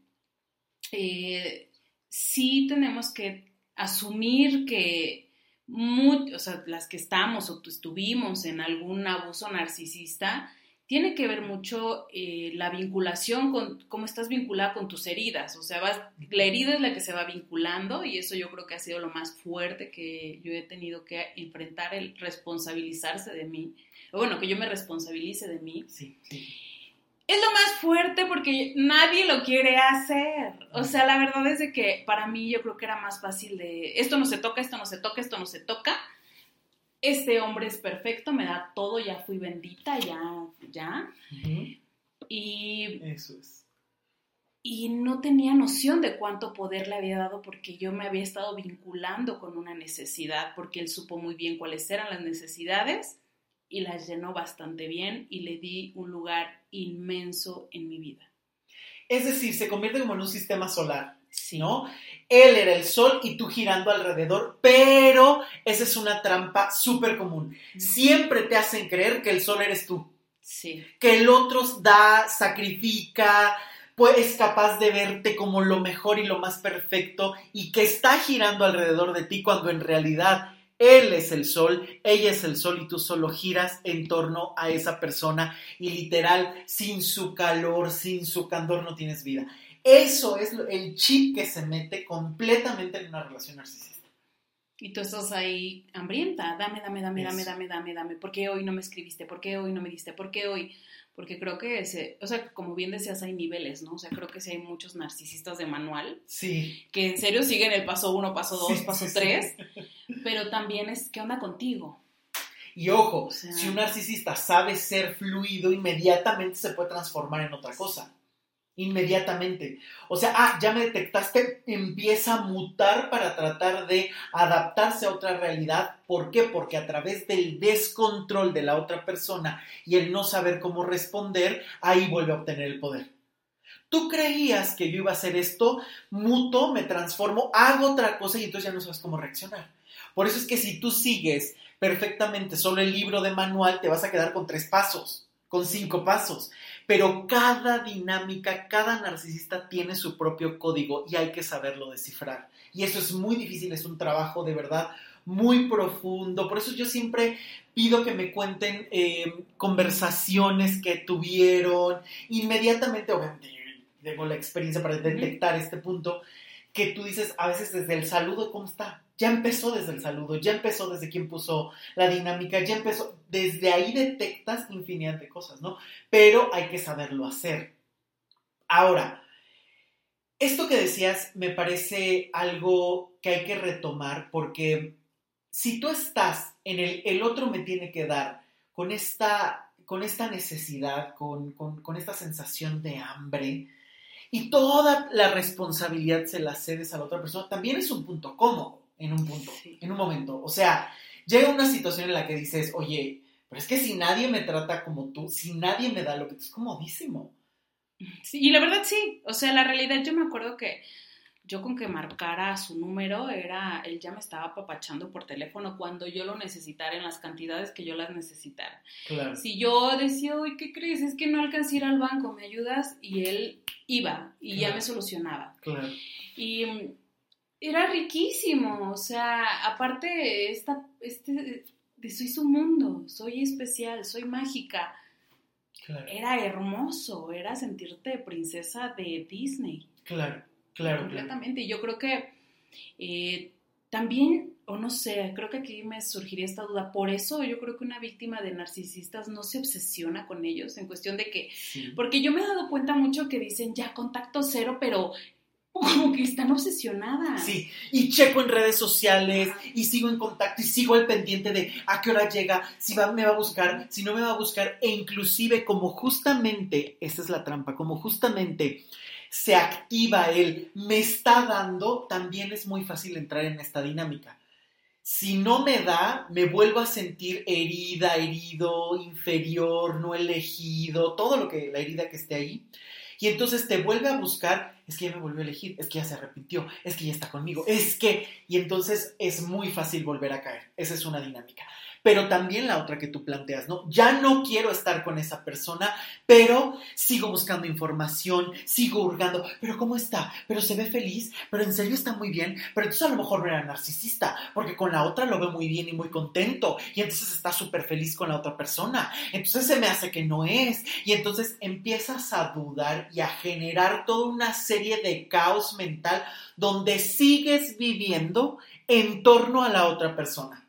eh, sí tenemos que asumir que o sea, las que estamos o estuvimos en algún abuso narcisista, tiene que ver mucho eh, la vinculación con cómo estás vinculada con tus heridas. O sea, vas, la herida es la que se va vinculando y eso yo creo que ha sido lo más fuerte que yo he tenido que enfrentar, el responsabilizarse de mí. O bueno, que yo me responsabilice de mí. Sí, sí. Es lo más fuerte porque nadie lo quiere hacer. O sea, la verdad es de que para mí yo creo que era más fácil de esto no se toca, esto no se toca, esto no se toca este hombre es perfecto, me da todo, ya fui bendita, ya, ya. Y... Eso es. Y no tenía noción de cuánto poder le había dado porque yo me había estado vinculando con una necesidad, porque él supo muy bien cuáles eran las necesidades y las llenó bastante bien y le di un lugar inmenso en mi vida. Es decir, se convierte como en un sistema solar, ¿no? Él era el sol y tú girando alrededor, pero esa es una trampa súper común. Siempre te hacen creer que el sol eres tú. Sí. Que el otro da, sacrifica, pues es capaz de verte como lo mejor y lo más perfecto y que está girando alrededor de ti cuando en realidad Él es el sol, ella es el sol y tú solo giras en torno a esa persona y literal, sin su calor, sin su candor no tienes vida. Eso es el chip que se mete completamente en una relación narcisista. Y tú estás ahí hambrienta, dame, dame, dame, dame, dame, dame, dame. ¿Por qué hoy no me escribiste? ¿Por qué hoy no me diste? ¿Por qué hoy? Porque creo que, ese, o sea, como bien decías, hay niveles, ¿no? O sea, creo que sí hay muchos narcisistas de manual. Sí. Que en serio siguen el paso uno, paso dos, paso tres. Pero también es, ¿qué onda contigo? Y ojo, si un narcisista sabe ser fluido, inmediatamente se puede transformar en otra cosa inmediatamente. O sea, ah, ya me detectaste, empieza a mutar para tratar de adaptarse a otra realidad. ¿Por qué? Porque a través del descontrol de la otra persona y el no saber cómo responder, ahí vuelve a obtener el poder. Tú creías que yo iba a hacer esto, muto, me transformo, hago otra cosa y entonces ya no sabes cómo reaccionar. Por eso es que si tú sigues perfectamente solo el libro de manual, te vas a quedar con tres pasos, con cinco pasos. Pero cada dinámica, cada narcisista tiene su propio código y hay que saberlo descifrar. Y eso es muy difícil, es un trabajo de verdad muy profundo. Por eso yo siempre pido que me cuenten eh, conversaciones que tuvieron. Inmediatamente, obviamente, tengo la experiencia para detectar este punto, que tú dices a veces desde el saludo, ¿cómo está? Ya empezó desde el saludo, ya empezó desde quien puso la dinámica, ya empezó, desde ahí detectas infinidad de cosas, ¿no? Pero hay que saberlo hacer. Ahora, esto que decías me parece algo que hay que retomar porque si tú estás en el, el otro me tiene que dar con esta, con esta necesidad, con, con esta sensación de hambre, y toda la responsabilidad se la cedes a la otra persona, también es un punto cómodo en un punto, en un momento. O sea, llega una situación en la que dices, oye, pero es que si nadie me trata como tú, si nadie me da lo que tú, es comodísimo. Sí, y la verdad sí, o sea, la realidad yo me acuerdo que yo con que marcara su número era, él ya me estaba apapachando por teléfono cuando yo lo necesitara en las cantidades que yo las necesitara. Claro. Si yo decía, uy, ¿qué crees? Es que no alcancé a ir al banco, ¿me ayudas? Y él iba y ya me solucionaba. Claro. Y era riquísimo, o sea, aparte, esta, este, de soy su mundo, soy especial, soy mágica. Era hermoso, era sentirte princesa de Disney. Claro, claro. Completamente. Y yo creo que eh, también, o no sé, creo que aquí me surgiría esta duda. Por eso yo creo que una víctima de narcisistas no se obsesiona con ellos en cuestión de que, porque yo me he dado cuenta mucho que dicen ya contacto cero, pero como que están obsesionadas. Sí, y checo en redes sociales y sigo en contacto y sigo al pendiente de a qué hora llega, si me va a buscar, si no me va a buscar, e inclusive como justamente, esta es la trampa, como justamente se activa él, me está dando, también es muy fácil entrar en esta dinámica. Si no me da, me vuelvo a sentir herida, herido, inferior, no elegido, todo lo que la herida que esté ahí. Y entonces te vuelve a buscar, es que ya me volvió a elegir, es que ya se arrepintió, es que ya está conmigo, es que... Y entonces es muy fácil volver a caer. Esa es una dinámica pero también la otra que tú planteas, ¿no? Ya no quiero estar con esa persona, pero sigo buscando información, sigo hurgando, pero ¿cómo está? Pero se ve feliz, pero en serio está muy bien, pero entonces a lo mejor no era narcisista, porque con la otra lo ve muy bien y muy contento, y entonces está súper feliz con la otra persona, entonces se me hace que no es, y entonces empiezas a dudar y a generar toda una serie de caos mental donde sigues viviendo en torno a la otra persona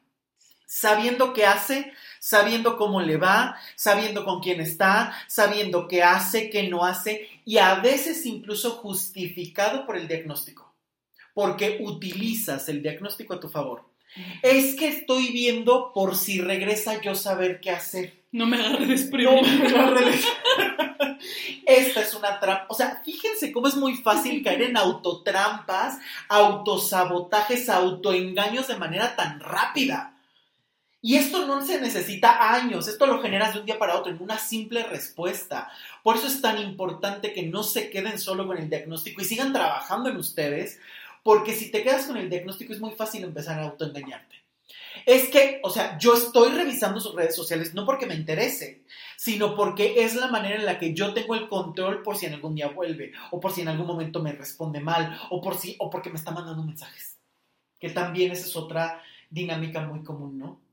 sabiendo qué hace, sabiendo cómo le va, sabiendo con quién está, sabiendo qué hace, qué no hace, y a veces incluso justificado por el diagnóstico, porque utilizas el diagnóstico a tu favor. Es que estoy viendo por si regresa yo saber qué hacer. No me agarre desprevenido. No me *laughs* Esta es una trampa. O sea, fíjense cómo es muy fácil caer en autotrampas, autosabotajes, autoengaños de manera tan rápida. Y esto no se necesita años, esto lo generas de un día para otro en una simple respuesta. Por eso es tan importante que no se queden solo con el diagnóstico y sigan trabajando en ustedes, porque si te quedas con el diagnóstico es muy fácil empezar a autoengañarte. Es que, o sea, yo estoy revisando sus redes sociales no porque me interese, sino porque es la manera en la que yo tengo el control por si en algún día vuelve, o por si en algún momento me responde mal, o por si, o porque me está mandando mensajes. Que también esa es otra dinámica muy común, ¿no?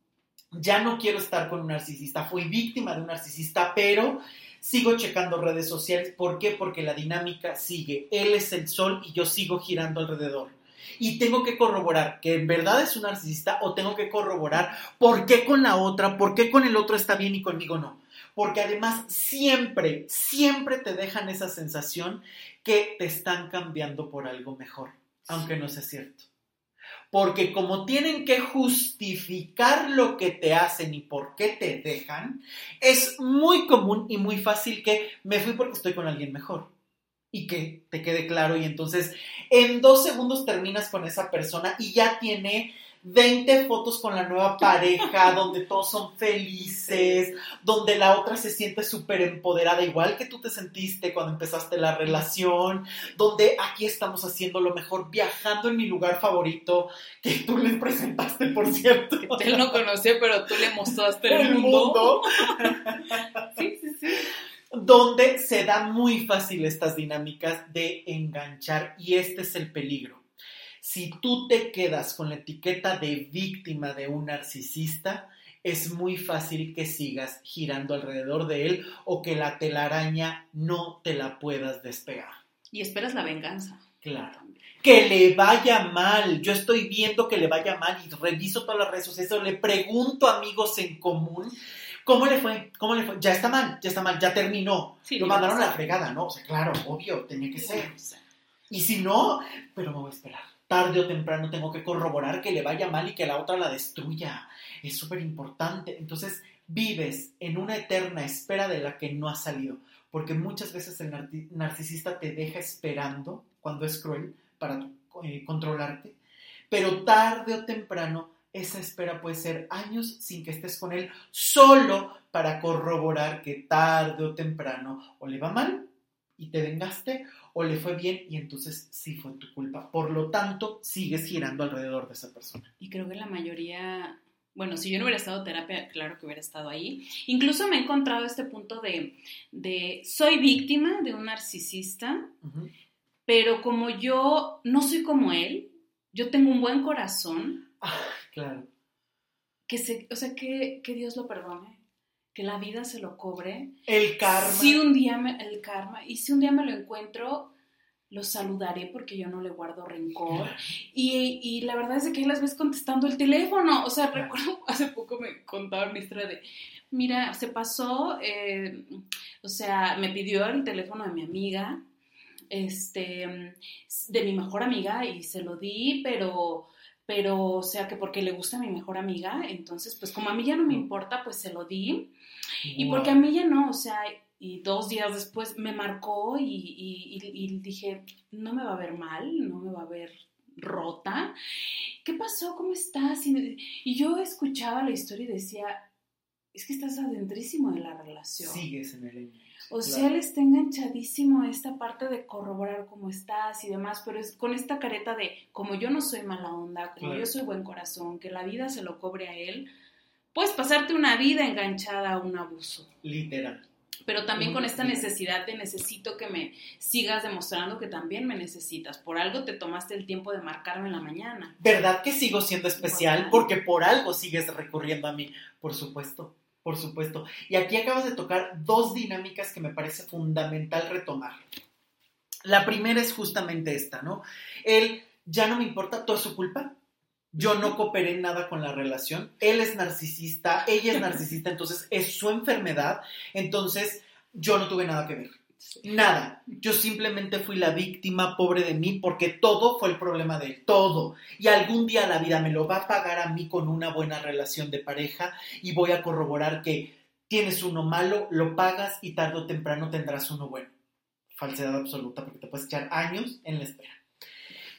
Ya no quiero estar con un narcisista, fui víctima de un narcisista, pero sigo checando redes sociales. ¿Por qué? Porque la dinámica sigue. Él es el sol y yo sigo girando alrededor. Y tengo que corroborar que en verdad es un narcisista o tengo que corroborar por qué con la otra, por qué con el otro está bien y conmigo no. Porque además siempre, siempre te dejan esa sensación que te están cambiando por algo mejor, aunque no sea cierto porque como tienen que justificar lo que te hacen y por qué te dejan, es muy común y muy fácil que me fui porque estoy con alguien mejor. Y que te quede claro y entonces en dos segundos terminas con esa persona y ya tiene 20 fotos con la nueva pareja, *laughs* donde todos son felices, donde la otra se siente súper empoderada, igual que tú te sentiste cuando empezaste la relación, donde aquí estamos haciendo lo mejor, viajando en mi lugar favorito, que tú le presentaste, por cierto. Él no conocía, pero tú le mostraste el, mundo. *laughs* sí, sí, sí donde se dan muy fácil estas dinámicas de enganchar y este es el peligro si tú te quedas con la etiqueta de víctima de un narcisista, es muy fácil que sigas girando alrededor de él o que la telaraña no te la puedas despegar. Y esperas la venganza. Claro. Que le vaya mal. Yo estoy viendo que le vaya mal y reviso todas las redes sociales, le pregunto a amigos en común. ¿Cómo le fue? ¿Cómo le fue? Ya está mal, ya está mal, ya terminó. Lo mandaron a la fregada, ¿no? O sea, claro, obvio, tenía que ser. Y si no, pero me voy a esperar tarde o temprano tengo que corroborar que le vaya mal y que la otra la destruya. Es súper importante. Entonces vives en una eterna espera de la que no ha salido, porque muchas veces el narcisista te deja esperando cuando es cruel para eh, controlarte, pero tarde o temprano esa espera puede ser años sin que estés con él, solo para corroborar que tarde o temprano o le va mal y te vengaste o le fue bien y entonces sí fue tu culpa. Por lo tanto, sigues girando alrededor de esa persona. Y creo que la mayoría, bueno, si yo no hubiera estado en terapia, claro que hubiera estado ahí. Incluso me he encontrado este punto de, de soy víctima de un narcisista, pero como yo no soy como él, yo tengo un buen corazón. Ah, claro. Que se, o sea, que, que Dios lo perdone que la vida se lo cobre. El karma. Si un día me, el karma, y si un día me lo encuentro, lo saludaré porque yo no le guardo rencor. Y, y, la verdad es que ahí las ves contestando el teléfono. O sea, recuerdo, *laughs* hace poco me contaba una historia de, mira, se pasó, eh, o sea, me pidió el teléfono de mi amiga, este, de mi mejor amiga, y se lo di, pero pero o sea que porque le gusta a mi mejor amiga, entonces pues como a mí ya no me importa, pues se lo di. Y porque a mí ya no, o sea, y dos días después me marcó y, dije, no me va a ver mal, no me va a ver rota. ¿Qué pasó? ¿Cómo estás? Y, yo escuchaba la historia y decía, es que estás adentrísimo de la relación. Sigues en el o sea, él está enganchadísimo a esta parte de corroborar cómo estás y demás, pero es con esta careta de como yo no soy mala onda, como yo soy buen corazón, que la vida se lo cobre a él, puedes pasarte una vida enganchada a un abuso. Literal. Pero también con esta necesidad de necesito que me sigas demostrando que también me necesitas. Por algo te tomaste el tiempo de marcarme en la mañana. ¿Verdad que sigo siendo especial? Porque por algo sigues recurriendo a mí, por supuesto. Por supuesto. Y aquí acabas de tocar dos dinámicas que me parece fundamental retomar. La primera es justamente esta, ¿no? El ya no me importa, todo es su culpa. Yo no cooperé nada con la relación. Él es narcisista, ella es narcisista, entonces es su enfermedad. Entonces yo no tuve nada que ver. Nada. Yo simplemente fui la víctima pobre de mí porque todo fue el problema de él. Todo. Y algún día la vida me lo va a pagar a mí con una buena relación de pareja y voy a corroborar que tienes uno malo, lo pagas y tarde o temprano tendrás uno bueno. Falsedad absoluta porque te puedes echar años en la espera.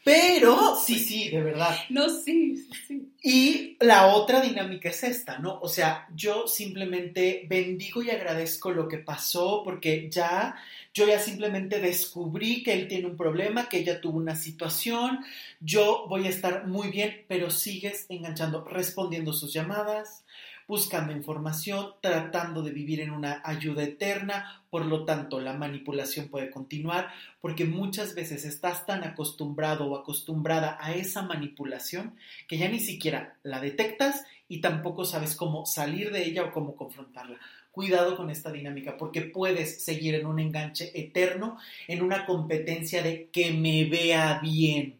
Pero sí, sí, de verdad. No, sí, sí. Y la otra dinámica es esta, ¿no? O sea, yo simplemente bendigo y agradezco lo que pasó porque ya, yo ya simplemente descubrí que él tiene un problema, que ella tuvo una situación, yo voy a estar muy bien, pero sigues enganchando, respondiendo sus llamadas, buscando información, tratando de vivir en una ayuda eterna, por lo tanto la manipulación puede continuar porque muchas veces estás tan acostumbrado o acostumbrada a esa manipulación que ya ni siquiera la detectas y tampoco sabes cómo salir de ella o cómo confrontarla. Cuidado con esta dinámica porque puedes seguir en un enganche eterno, en una competencia de que me vea bien.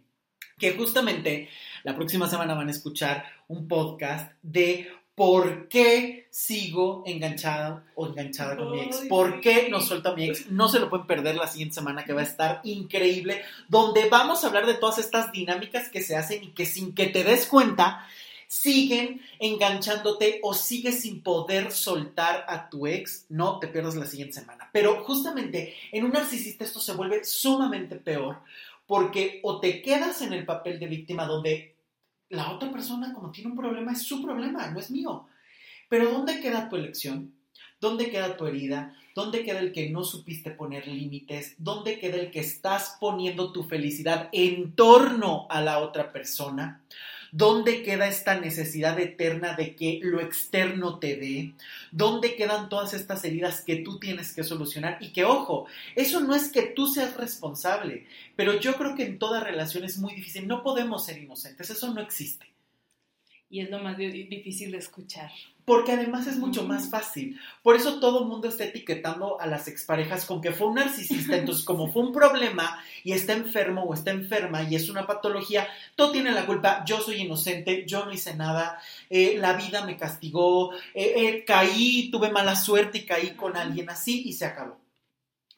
Que justamente la próxima semana van a escuchar un podcast de por qué sigo enganchada o enganchada con mi ex, por qué no suelto a mi ex. No se lo pueden perder la siguiente semana que va a estar increíble, donde vamos a hablar de todas estas dinámicas que se hacen y que sin que te des cuenta siguen enganchándote o sigues sin poder soltar a tu ex, no te pierdas la siguiente semana. Pero justamente en un narcisista esto se vuelve sumamente peor porque o te quedas en el papel de víctima donde la otra persona como tiene un problema es su problema, no es mío. Pero ¿dónde queda tu elección? ¿Dónde queda tu herida? ¿Dónde queda el que no supiste poner límites? ¿Dónde queda el que estás poniendo tu felicidad en torno a la otra persona? ¿Dónde queda esta necesidad eterna de que lo externo te dé? ¿Dónde quedan todas estas heridas que tú tienes que solucionar? Y que, ojo, eso no es que tú seas responsable, pero yo creo que en toda relación es muy difícil. No podemos ser inocentes, eso no existe. Y es lo más difícil de escuchar. Porque además es mucho más fácil. Por eso todo el mundo está etiquetando a las exparejas con que fue un narcisista, *laughs* entonces como fue un problema y está enfermo o está enferma y es una patología, todo tiene la culpa, yo soy inocente, yo no hice nada, eh, la vida me castigó, eh, eh, caí, tuve mala suerte y caí con alguien así y se acabó.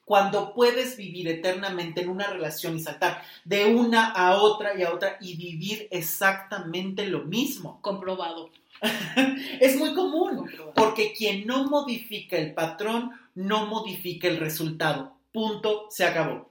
Cuando puedes vivir eternamente en una relación y saltar de una a otra y a otra y vivir exactamente lo mismo. Comprobado. *laughs* es muy común, porque quien no modifica el patrón no modifica el resultado. Punto, se acabó.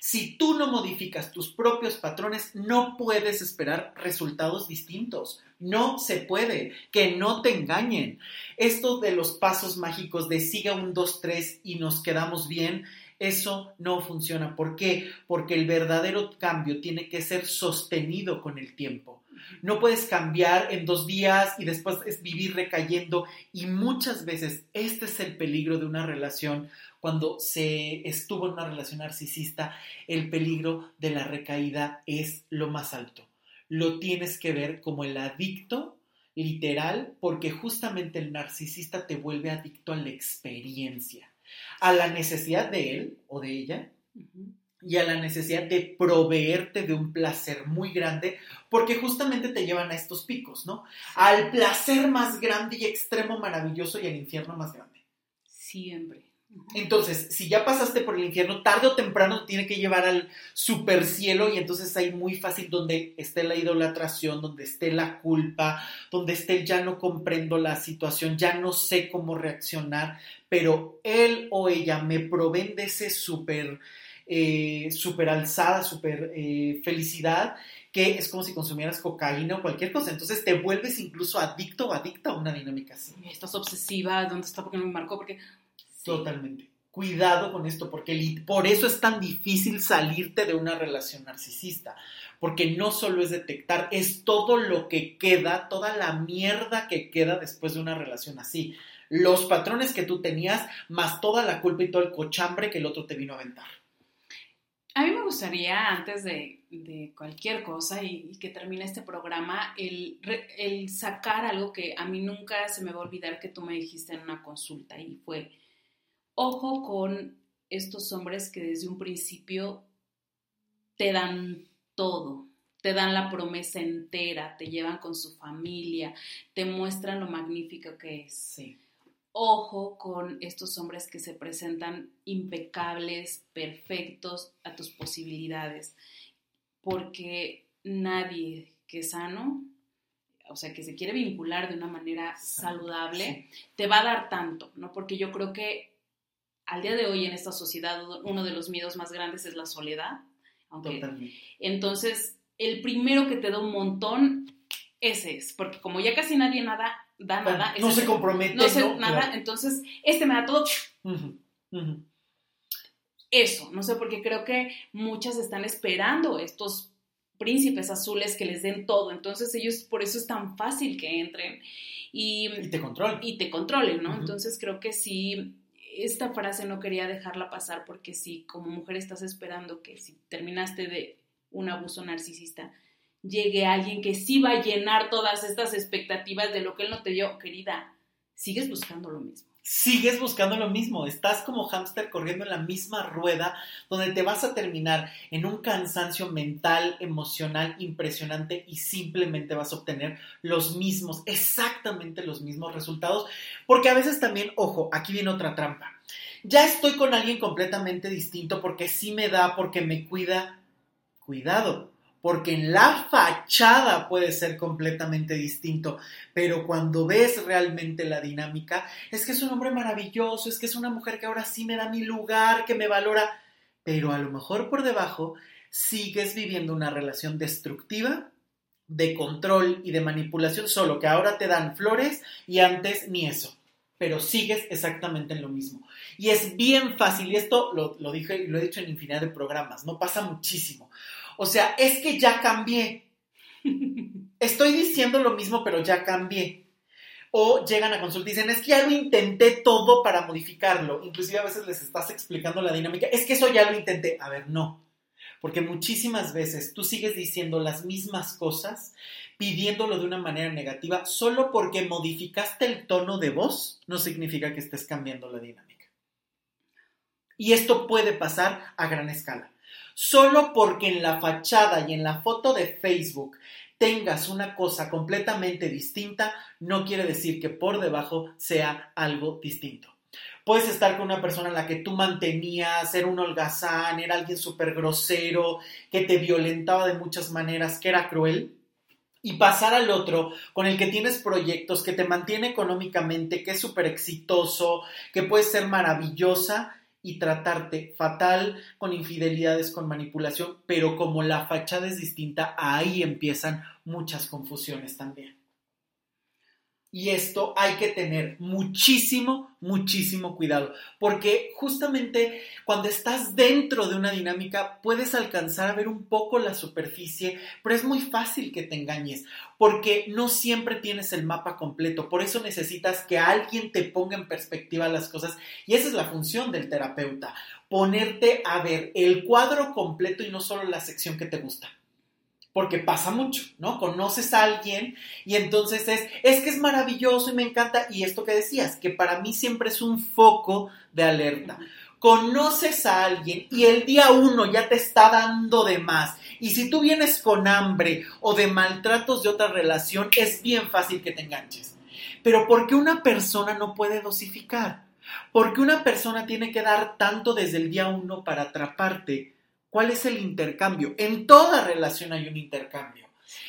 Si tú no modificas tus propios patrones, no puedes esperar resultados distintos. No se puede. Que no te engañen. Esto de los pasos mágicos de siga un 2, 3 y nos quedamos bien, eso no funciona. ¿Por qué? Porque el verdadero cambio tiene que ser sostenido con el tiempo. No puedes cambiar en dos días y después es vivir recayendo. Y muchas veces este es el peligro de una relación. Cuando se estuvo en una relación narcisista, el peligro de la recaída es lo más alto. Lo tienes que ver como el adicto literal, porque justamente el narcisista te vuelve adicto a la experiencia, a la necesidad de él o de ella y a la necesidad de proveerte de un placer muy grande, porque justamente te llevan a estos picos, ¿no? Al placer más grande y extremo maravilloso y al infierno más grande. Siempre. Entonces, si ya pasaste por el infierno, tarde o temprano te tiene que llevar al super cielo y entonces ahí muy fácil donde esté la idolatración, donde esté la culpa, donde esté ya no comprendo la situación, ya no sé cómo reaccionar, pero él o ella me proveen de ese super eh, súper alzada, súper eh, felicidad, que es como si consumieras cocaína o cualquier cosa. Entonces te vuelves incluso adicto o adicta a una dinámica así. Estás obsesiva, ¿dónde está? Porque no me marcó? Porque... Totalmente. Cuidado con esto, porque por eso es tan difícil salirte de una relación narcisista. Porque no solo es detectar, es todo lo que queda, toda la mierda que queda después de una relación así. Los patrones que tú tenías, más toda la culpa y todo el cochambre que el otro te vino a aventar. A mí me gustaría, antes de, cualquier cosa y, que termine este programa, el, el, sacar algo que a mí nunca se me va a olvidar que tú me dijiste en una consulta y fue, ojo con estos hombres que desde un principio te dan todo, te dan la promesa entera, te llevan con su familia, te muestran lo magnífico que es. Sí ojo con estos hombres que se presentan impecables, perfectos a tus posibilidades, porque nadie que es sano, o sea, que se quiere vincular de una manera saludable, te va a dar tanto, ¿no? Porque yo creo que al día de hoy en esta sociedad uno de los miedos más grandes es la soledad. entonces, el primero que te da un montón, ese es, porque como ya casi nadie nada, da nada. No se compromete. No sé nada, entonces este me da todo. Eso, no sé, porque creo que muchas están esperando estos príncipes azules que les den todo. Entonces ellos, por eso es tan fácil que entren. Y, y te controlen. Y te controlen, ¿no? Entonces creo que sí, esta frase no quería dejarla pasar porque si como mujer estás esperando que si terminaste de un abuso narcisista, llegue alguien que sí va a llenar todas estas expectativas de lo que él no te dio, querida, sigues buscando lo mismo sigues buscando lo mismo, estás como hámster corriendo en la misma rueda donde te vas a terminar en un cansancio mental, emocional impresionante y simplemente vas a obtener los mismos, exactamente los mismos resultados, porque a veces también, ojo, aquí viene otra trampa. Ya estoy con alguien completamente distinto porque sí me da, porque me cuida. Cuidado, porque en la fachada puede ser completamente distinto, pero cuando ves realmente la dinámica, es que es un hombre maravilloso, es que es una mujer que ahora sí me da mi lugar, que me valora, pero a lo mejor por debajo sigues viviendo una relación destructiva de control y de manipulación, solo que ahora te dan flores y antes ni eso pero sigues exactamente en lo mismo. Y es bien fácil, y esto lo, lo dije y lo he dicho en infinidad de programas, no pasa muchísimo. O sea, es que ya cambié. *laughs* Estoy diciendo lo mismo, pero ya cambié. O llegan a consulta y dicen, es que ya lo intenté todo para modificarlo. Inclusive a veces les estás explicando la dinámica. Es que eso ya lo intenté. A ver, no. Porque muchísimas veces tú sigues diciendo las mismas cosas, pidiéndolo de una manera negativa, solo porque modificaste el tono de voz, no significa que estés cambiando la dinámica. Y esto puede pasar a gran escala. Solo porque en la fachada y en la foto de Facebook tengas una cosa completamente distinta, no quiere decir que por debajo sea algo distinto. Puedes estar con una persona a la que tú mantenías, ser un holgazán, era alguien súper grosero, que te violentaba de muchas maneras, que era cruel, y pasar al otro con el que tienes proyectos, que te mantiene económicamente, que es súper exitoso, que puede ser maravillosa, y tratarte fatal con infidelidades, con manipulación, pero como la fachada es distinta, ahí empiezan muchas confusiones también. Y esto hay que tener muchísimo, muchísimo cuidado, porque justamente cuando estás dentro de una dinámica puedes alcanzar a ver un poco la superficie, pero es muy fácil que te engañes, porque no siempre tienes el mapa completo, por eso necesitas que alguien te ponga en perspectiva las cosas, y esa es la función del terapeuta, ponerte a ver el cuadro completo y no solo la sección que te gusta porque pasa mucho, ¿no? Conoces a alguien y entonces es, es que es maravilloso y me encanta, y esto que decías, que para mí siempre es un foco de alerta. Conoces a alguien y el día uno ya te está dando de más. Y si tú vienes con hambre o de maltratos de otra relación, es bien fácil que te enganches. Pero ¿por qué una persona no puede dosificar? ¿Por qué una persona tiene que dar tanto desde el día uno para atraparte? ¿Cuál es el intercambio? En toda relación hay un intercambio.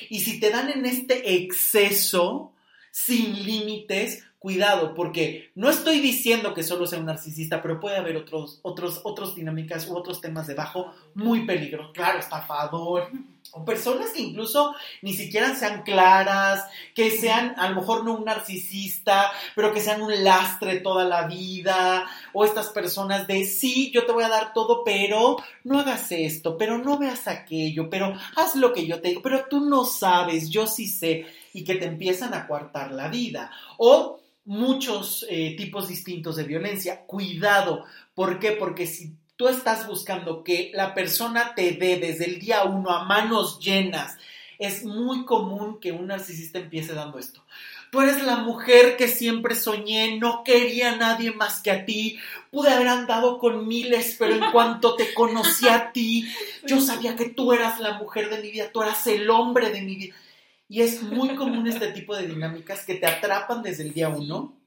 Y si te dan en este exceso, sin límites, cuidado, porque no estoy diciendo que solo sea un narcisista, pero puede haber otros, otros, otros dinámicas u otros temas debajo muy peligrosos. Claro, estafador, o personas que incluso ni siquiera sean claras, que sean a lo mejor no un narcisista, pero que sean un lastre toda la vida, o estas personas de sí, yo te voy a dar todo, pero no hagas esto, pero no veas aquello, pero haz lo que yo te digo, pero tú no sabes, yo sí sé, y que te empiezan a coartar la vida. O muchos eh, tipos distintos de violencia. Cuidado, ¿por qué? Porque si tú estás buscando que la persona te dé desde el día uno a manos llenas, es muy común que un narcisista empiece dando esto. Tú eres la mujer que siempre soñé, no quería a nadie más que a ti. Pude haber andado con miles, pero en cuanto te conocí a ti, yo sabía que tú eras la mujer de mi vida, tú eras el hombre de mi vida. Y es muy común *laughs* este tipo de dinámicas que te atrapan desde el día uno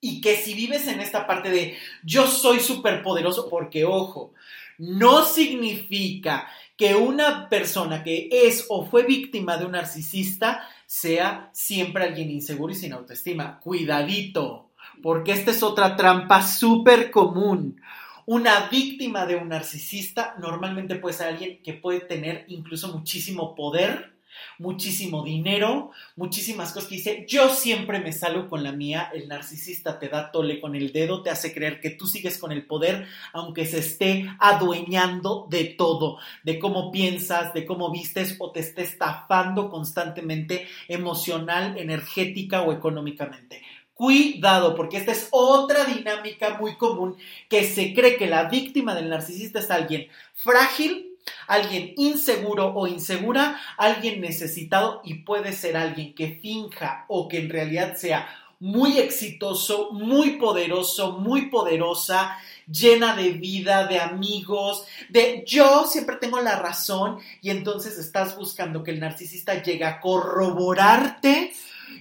y que si vives en esta parte de yo soy súper poderoso, porque ojo, no significa que una persona que es o fue víctima de un narcisista sea siempre alguien inseguro y sin autoestima. Cuidadito, porque esta es otra trampa súper común. Una víctima de un narcisista normalmente puede ser alguien que puede tener incluso muchísimo poder muchísimo dinero, muchísimas cosas que dice, yo siempre me salgo con la mía, el narcisista te da tole con el dedo, te hace creer que tú sigues con el poder, aunque se esté adueñando de todo, de cómo piensas, de cómo vistes o te esté estafando constantemente emocional, energética o económicamente. Cuidado, porque esta es otra dinámica muy común que se cree que la víctima del narcisista es alguien frágil, alguien inseguro o insegura, alguien necesitado y puede ser alguien que finja o que en realidad sea muy exitoso, muy poderoso, muy poderosa, llena de vida, de amigos, de yo siempre tengo la razón y entonces estás buscando que el narcisista llegue a corroborarte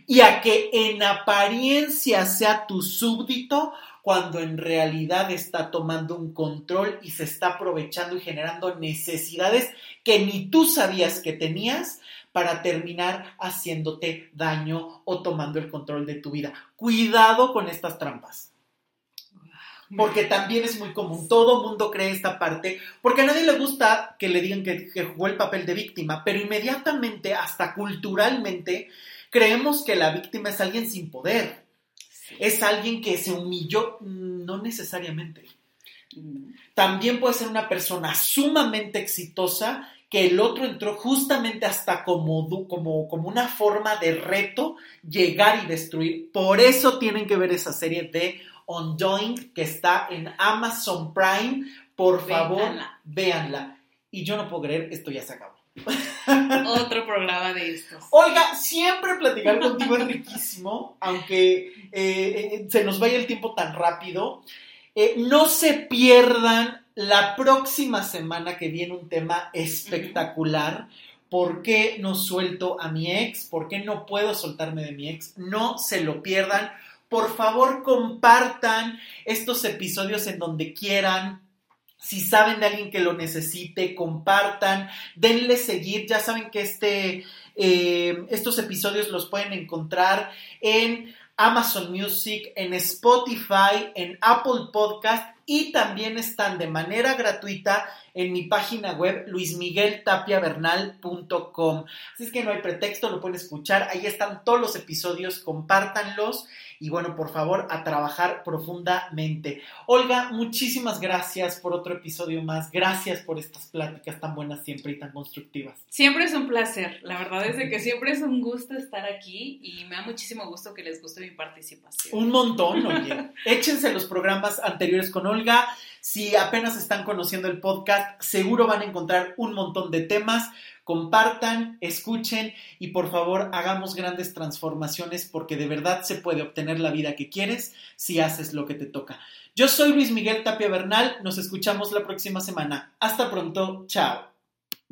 y a que en apariencia sea tu súbdito cuando en realidad está tomando un control y se está aprovechando y generando necesidades que ni tú sabías que tenías para terminar haciéndote daño o tomando el control de tu vida. Cuidado con estas trampas. Porque también es muy común, todo mundo cree esta parte, porque a nadie le gusta que le digan que, que jugó el papel de víctima, pero inmediatamente, hasta culturalmente, creemos que la víctima es alguien sin poder es alguien que se humilló, no necesariamente. También puede ser una persona sumamente exitosa que el otro entró justamente hasta como, como, como una forma de reto llegar y destruir. Por eso tienen que ver esa serie de Undoing que está en Amazon Prime. Por favor, véanla. Y yo no puedo creer, esto ya se acabó. *laughs* Otro programa de estos. Oiga, siempre platicar contigo es riquísimo, aunque eh, eh, se nos vaya el tiempo tan rápido. Eh, no se pierdan la próxima semana que viene un tema espectacular. ¿Por qué no suelto a mi ex? ¿Por qué no puedo soltarme de mi ex? No se lo pierdan. Por favor, compartan estos episodios en donde quieran si saben de alguien que lo necesite, compartan, denle seguir. Ya saben que este, eh, estos episodios los pueden encontrar en Amazon Music, en Spotify, en Apple Podcast y también están de manera gratuita en mi página web luismigueltapiavernal.com. Así es que no hay pretexto, lo pueden escuchar. Ahí están todos los episodios, compártanlos y bueno, por favor, a trabajar profundamente. Olga, muchísimas gracias por otro episodio más. Gracias por estas pláticas tan buenas siempre y tan constructivas. Siempre es un placer. La verdad es que siempre es un gusto estar aquí y me da muchísimo gusto que les guste mi participación. Un montón, oye. *laughs* Échense los programas anteriores con Olga. Si apenas están conociendo el podcast, seguro van a encontrar un montón de temas compartan, escuchen y por favor hagamos grandes transformaciones porque de verdad se puede obtener la vida que quieres si haces lo que te toca. Yo soy Luis Miguel Tapia Bernal, nos escuchamos la próxima semana. Hasta pronto, chao.